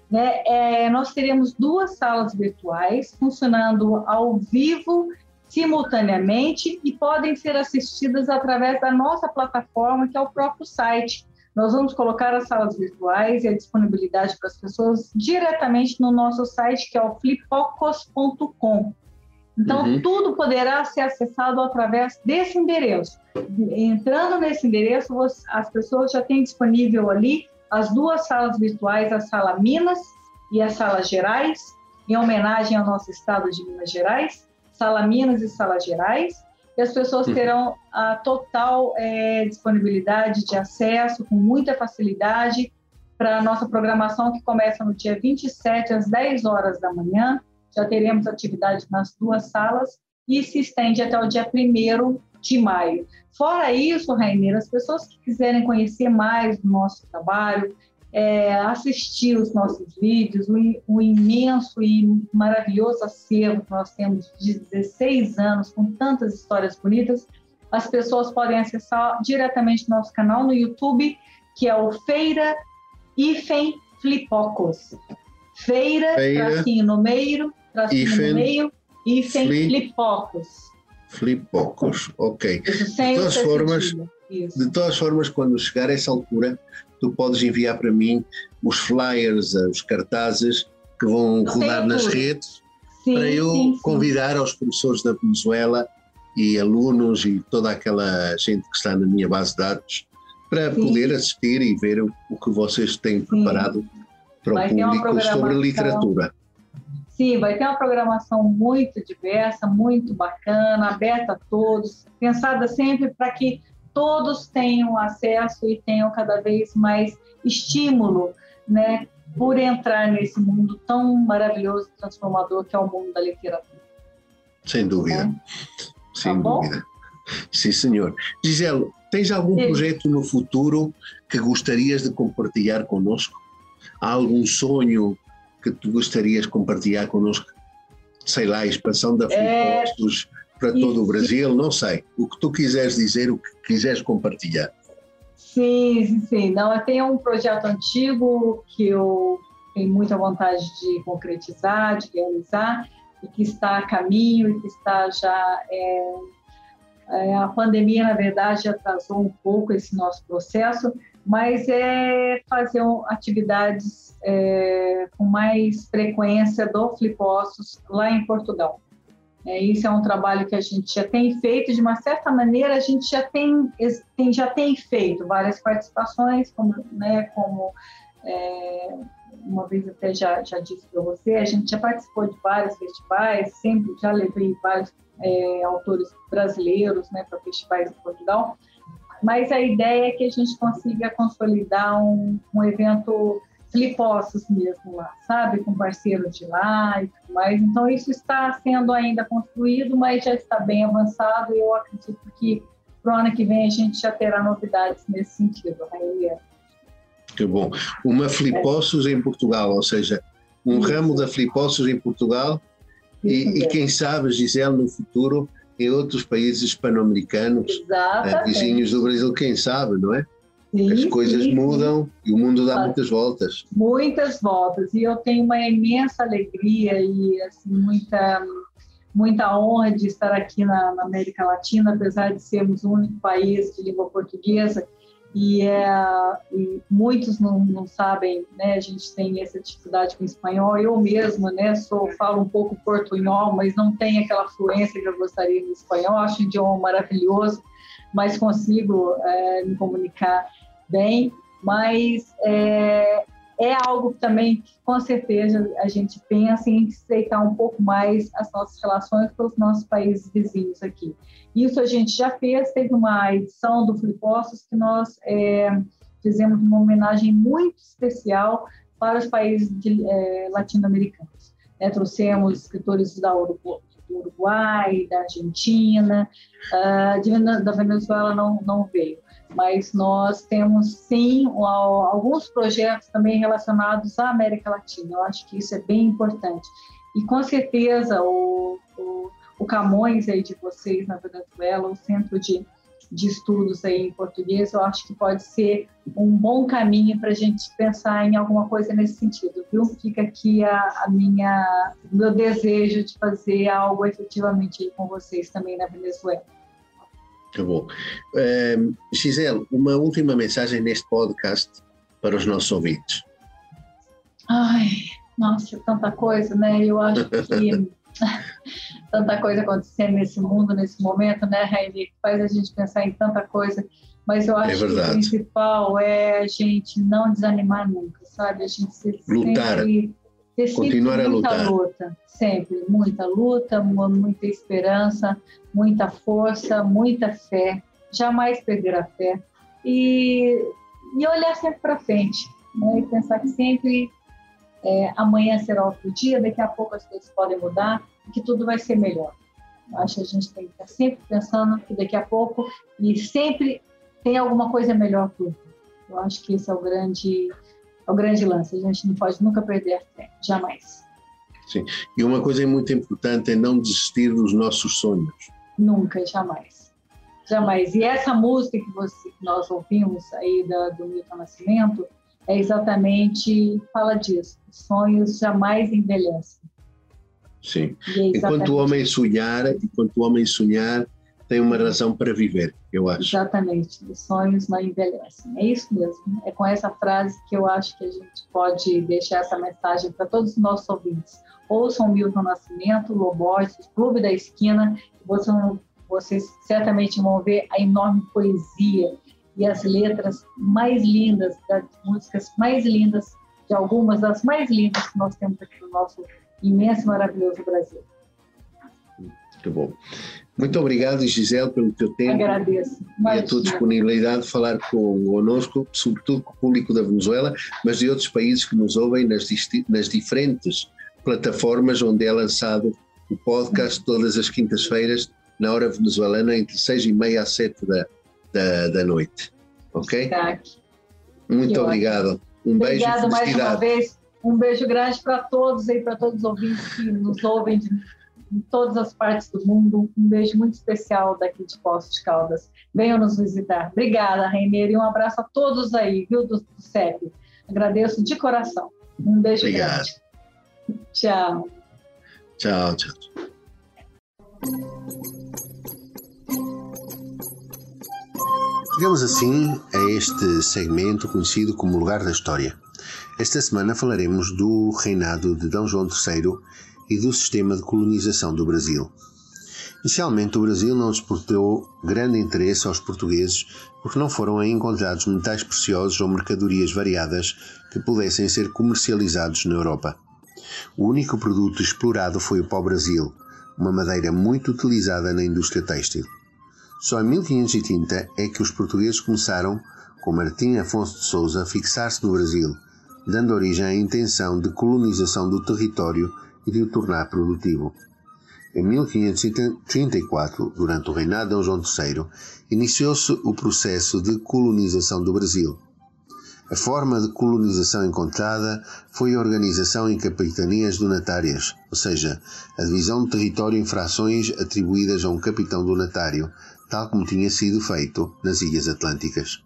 Né? É, nós teremos duas salas virtuais funcionando ao vivo, simultaneamente, e podem ser assistidas através da nossa plataforma, que é o próprio site. Nós vamos colocar as salas virtuais e a disponibilidade para as pessoas diretamente no nosso site, que é o flipocos.com. Então, uhum. tudo poderá ser acessado através desse endereço. Entrando nesse endereço, as pessoas já têm disponível ali as duas salas virtuais, a Sala Minas e a Sala Gerais, em homenagem ao nosso estado de Minas Gerais, Sala Minas e Sala Gerais, e as pessoas hum. terão a total é, disponibilidade de acesso, com muita facilidade, para a nossa programação que começa no dia 27 às 10 horas da manhã. Já teremos atividade nas duas salas e se estende até o dia 1 de maio. Fora isso, Rainer, as pessoas que quiserem conhecer mais do nosso trabalho, é, assistir os nossos vídeos, o, o, imenso e maravilhoso acervo que nós temos de 16 anos, com tantas histórias bonitas, as pessoas podem acessar diretamente nosso canal no YouTube, que é o Feira Ifen Flipocos. Feira, Feira tracinho no meio, tracinho Ifen, no meio, Ifen Flipocos. Flipocos, ok. De todas formas, de todas formas, quando chegar a essa altura, tu podes enviar para mim os flyers, os cartazes que vão rodar nas redes sim, para eu sim, sim. convidar aos professores da Venezuela e alunos e toda aquela gente que está na minha base de dados para poder assistir e ver o, o que vocês têm preparado para o público sobre literatura. Sim, vai ter uma programação muito diversa, muito bacana, aberta a todos, pensada sempre para que todos tenham acesso e tenham cada vez mais estímulo, né, por entrar nesse mundo tão maravilhoso e transformador que é o mundo da literatura. Sem dúvida, é. sem tá dúvida. Sim, senhor. Gisele, tens algum Sim. projeto no futuro que gostarias de compartilhar conosco? Há algum sonho que tu gostarias de compartilhar connosco? Sei lá, a expansão da é... para todo o Brasil, não sei. O que tu quiseres dizer, o que quiseres compartilhar. Sim, sim, sim. Não, eu tenho um projeto antigo que eu tenho muita vontade de concretizar, de realizar, e que está a caminho e que está já. É, é, a pandemia, na verdade, atrasou um pouco esse nosso processo, mas é fazer atividades é, com mais frequência do Flipostos lá em Portugal. É, isso é um trabalho que a gente já tem feito, de uma certa maneira a gente já tem, tem já tem feito várias participações, como, né, como é, uma vez até já, já disse para você, a gente já participou de vários festivais, sempre já levei vários é, autores brasileiros né, para festivais em Portugal, mas a ideia é que a gente consiga consolidar um, um evento flipossos mesmo lá, sabe? Com parceiros de lá e tudo mais. Então, isso está sendo ainda construído, mas já está bem avançado e eu acredito que para o ano que vem a gente já terá novidades nesse sentido, Raília. Que bom. Uma Filipossos em Portugal, ou seja, um Isso. ramo da Filipossos em Portugal e, e, quem sabe, Gisele, no futuro, em outros países hispano-americanos, eh, vizinhos do Brasil, quem sabe, não é? Sim, As coisas sim, mudam sim. e o mundo dá muitas voltas. Muitas voltas. E eu tenho uma imensa alegria e assim, muita, muita honra de estar aqui na, na América Latina, apesar de sermos o único país de língua portuguesa e, é, e muitos não, não, sabem, né? A gente tem essa dificuldade com espanhol. Eu mesma, né? Sou falo um pouco portunhol, mas não tenho aquela fluência que eu gostaria no espanhol. Acho o idioma maravilhoso, mas consigo é, me comunicar bem. Mas é, é algo também que, com certeza, a gente pensa em estreitar um pouco mais as nossas relações com os nossos países vizinhos aqui. Isso a gente já fez, teve uma edição do Flipostos que nós é, fizemos uma homenagem muito especial para os países é, latino-americanos. É, trouxemos escritores da do Uruguai, da Argentina, uh, da Venezuela não, não veio mas nós temos sim alguns projetos também relacionados à América Latina. Eu acho que isso é bem importante. E com certeza o, o, o Camões aí de vocês na Venezuela, o Centro de, de Estudos aí em português, eu acho que pode ser um bom caminho para a gente pensar em alguma coisa nesse sentido, viu? Fica aqui a, a minha, o meu desejo de fazer algo efetivamente com vocês também na Venezuela. Acabou. Uh, Gisele, uma última mensagem neste podcast para os nossos ouvintes. Ai, nossa, tanta coisa, né? Eu acho que tanta coisa acontecendo nesse mundo, nesse momento, né, Raine, faz a gente pensar em tanta coisa. Mas eu acho é que o principal é a gente não desanimar nunca, sabe? A gente se lutar. Sempre ter Continuar a lutar. luta, sempre, muita luta, muita esperança, muita força, muita fé, jamais perder a fé e, e olhar sempre para frente, né? e pensar que sempre é, amanhã será outro dia, daqui a pouco as coisas podem mudar e que tudo vai ser melhor. Acho que a gente tem que estar sempre pensando que daqui a pouco e sempre tem alguma coisa melhor por vir. Eu acho que esse é o grande é o grande lance. A gente não pode nunca perder a fé, jamais. Sim. E uma coisa muito importante é não desistir dos nossos sonhos. Nunca, jamais. Jamais. E essa música que, você, que nós ouvimos aí da, do Milton Nascimento é exatamente, fala disso. Os sonhos jamais envelhecem. Sim. É enquanto o homem sonhar, enquanto o homem sonhar, tem uma razão para viver, eu acho. Exatamente, os sonhos não envelhecem. É isso mesmo. É com essa frase que eu acho que a gente pode deixar essa mensagem para todos os nossos ouvintes. Ouçam Milton Nascimento, Lobos, Clube da Esquina, vocês, vocês certamente vão ver a enorme poesia e as letras mais lindas, das músicas mais lindas, de algumas das mais lindas que nós temos aqui no nosso imenso e maravilhoso Brasil. Muito bom. Muito obrigado, Gisele, pelo teu tempo. Agradeço. E a tua disponibilidade de falar conosco, sobretudo com o público da Venezuela, mas de outros países que nos ouvem nas, nas diferentes plataformas onde é lançado o podcast todas as quintas-feiras, na hora venezuelana, entre seis e meia às sete da, da, da noite. Ok? Tá. Muito que obrigado. Ótimo. Um Obrigado beijo. mais uma vez. Um beijo grande para todos e para todos os ouvintes que nos ouvem de em todas as partes do mundo. Um beijo muito especial daqui de Poços de Caldas. Venham nos visitar. Obrigada, Reineiro, e um abraço a todos aí, viu, do, do CEP. Agradeço de coração. Um beijo Obrigado. grande. Tchau. Tchau, tchau. Digamos assim a este segmento conhecido como Lugar da História. Esta semana falaremos do reinado de D. João III e do sistema de colonização do Brasil. Inicialmente, o Brasil não desportou grande interesse aos portugueses porque não foram aí encontrados metais preciosos ou mercadorias variadas que pudessem ser comercializados na Europa. O único produto explorado foi o pau-brasil, uma madeira muito utilizada na indústria têxtil. Só em 1530 é que os portugueses começaram, com Martim Afonso de Souza, a fixar-se no Brasil, dando origem à intenção de colonização do território e de o tornar produtivo. Em 1534, durante o reinado de Dom João III, iniciou-se o processo de colonização do Brasil. A forma de colonização encontrada foi a organização em capitanias donatárias, ou seja, a divisão do território em frações atribuídas a um capitão donatário, tal como tinha sido feito nas Ilhas Atlânticas.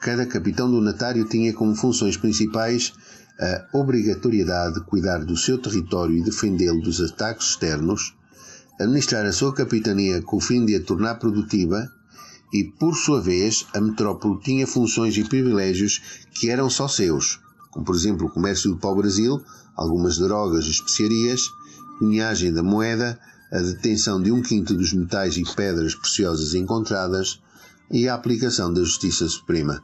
Cada capitão donatário tinha como funções principais a obrigatoriedade de cuidar do seu território e defendê-lo dos ataques externos, administrar a sua capitania com o fim de a tornar produtiva e, por sua vez, a metrópole tinha funções e privilégios que eram só seus, como por exemplo o comércio do pau-brasil, algumas drogas e especiarias, cunhagem da moeda, a detenção de um quinto dos metais e pedras preciosas encontradas e a aplicação da Justiça Suprema.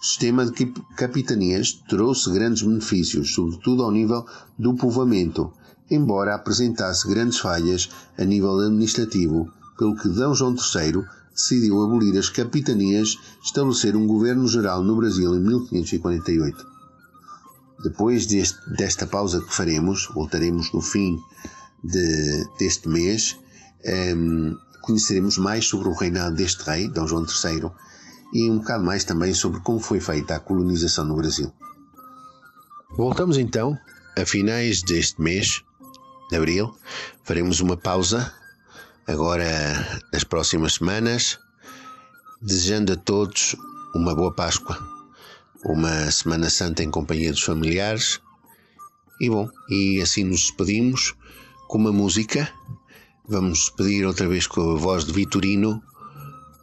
O sistema de capitanias trouxe grandes benefícios, sobretudo ao nível do povoamento, embora apresentasse grandes falhas a nível administrativo, pelo que D. João III decidiu abolir as capitanias, estabelecer um governo geral no Brasil em 1548. Depois deste, desta pausa que faremos, voltaremos no fim de, deste mês, um, conheceremos mais sobre o reinado deste rei, D. João III, e um bocado mais também sobre como foi feita a colonização no Brasil. Voltamos então a finais deste mês, de abril, faremos uma pausa agora nas próximas semanas, desejando a todos uma boa Páscoa, uma Semana Santa em companhia dos familiares. E bom, e assim nos despedimos com uma música. Vamos despedir outra vez com a voz de Vitorino,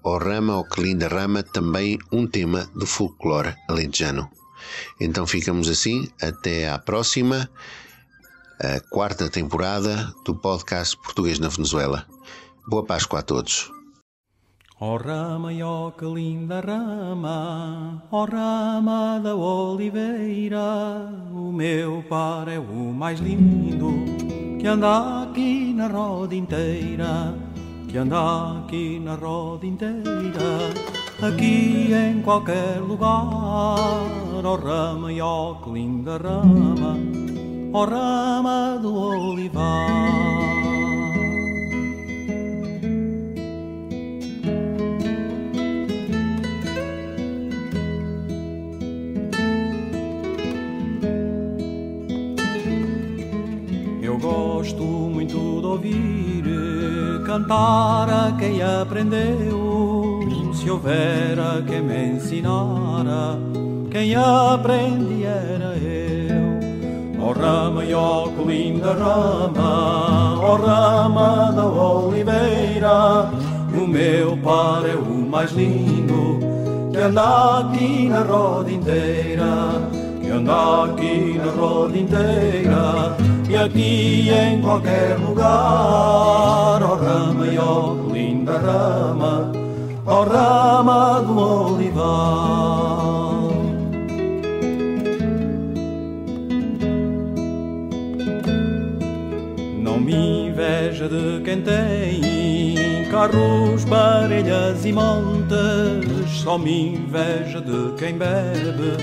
O Rama, O Que Linda Rama, também um tema do folclore alentejano. Então ficamos assim, até à próxima a quarta temporada do podcast Português na Venezuela. Boa Páscoa a todos. Ó oh rama, ó que linda rama, ó oh rama da oliveira, o meu par é o mais lindo que anda aqui na roda inteira, que anda aqui na roda inteira, aqui em qualquer lugar. Ó oh rama, ó que linda rama, ó rama do olivar. gosto muito de ouvir cantar a quem aprendeu. Se houvera quem me ensinara, quem aprendi era eu. Ó oh, rama e ó oh, rama, ó oh, rama da oliveira, o meu par é o mais lindo que anda aqui na roda inteira, que anda aqui na roda inteira e aqui em qualquer lugar, ó rama e ó linda rama, ó rama do olivar. Não me inveja de quem tem carros, parelhas e montes, só me inveja de quem bebe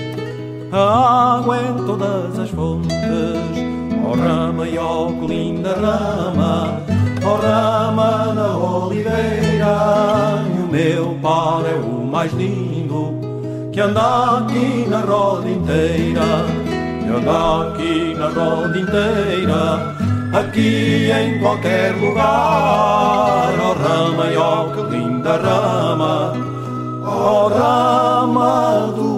a água em todas as fontes Ó rama e ó oh, linda rama, ó rama da oliveira, e o meu par é o mais lindo, que anda aqui na roda inteira, que anda aqui na roda inteira, aqui em qualquer lugar. Ó rama e ó que linda rama, ó rama do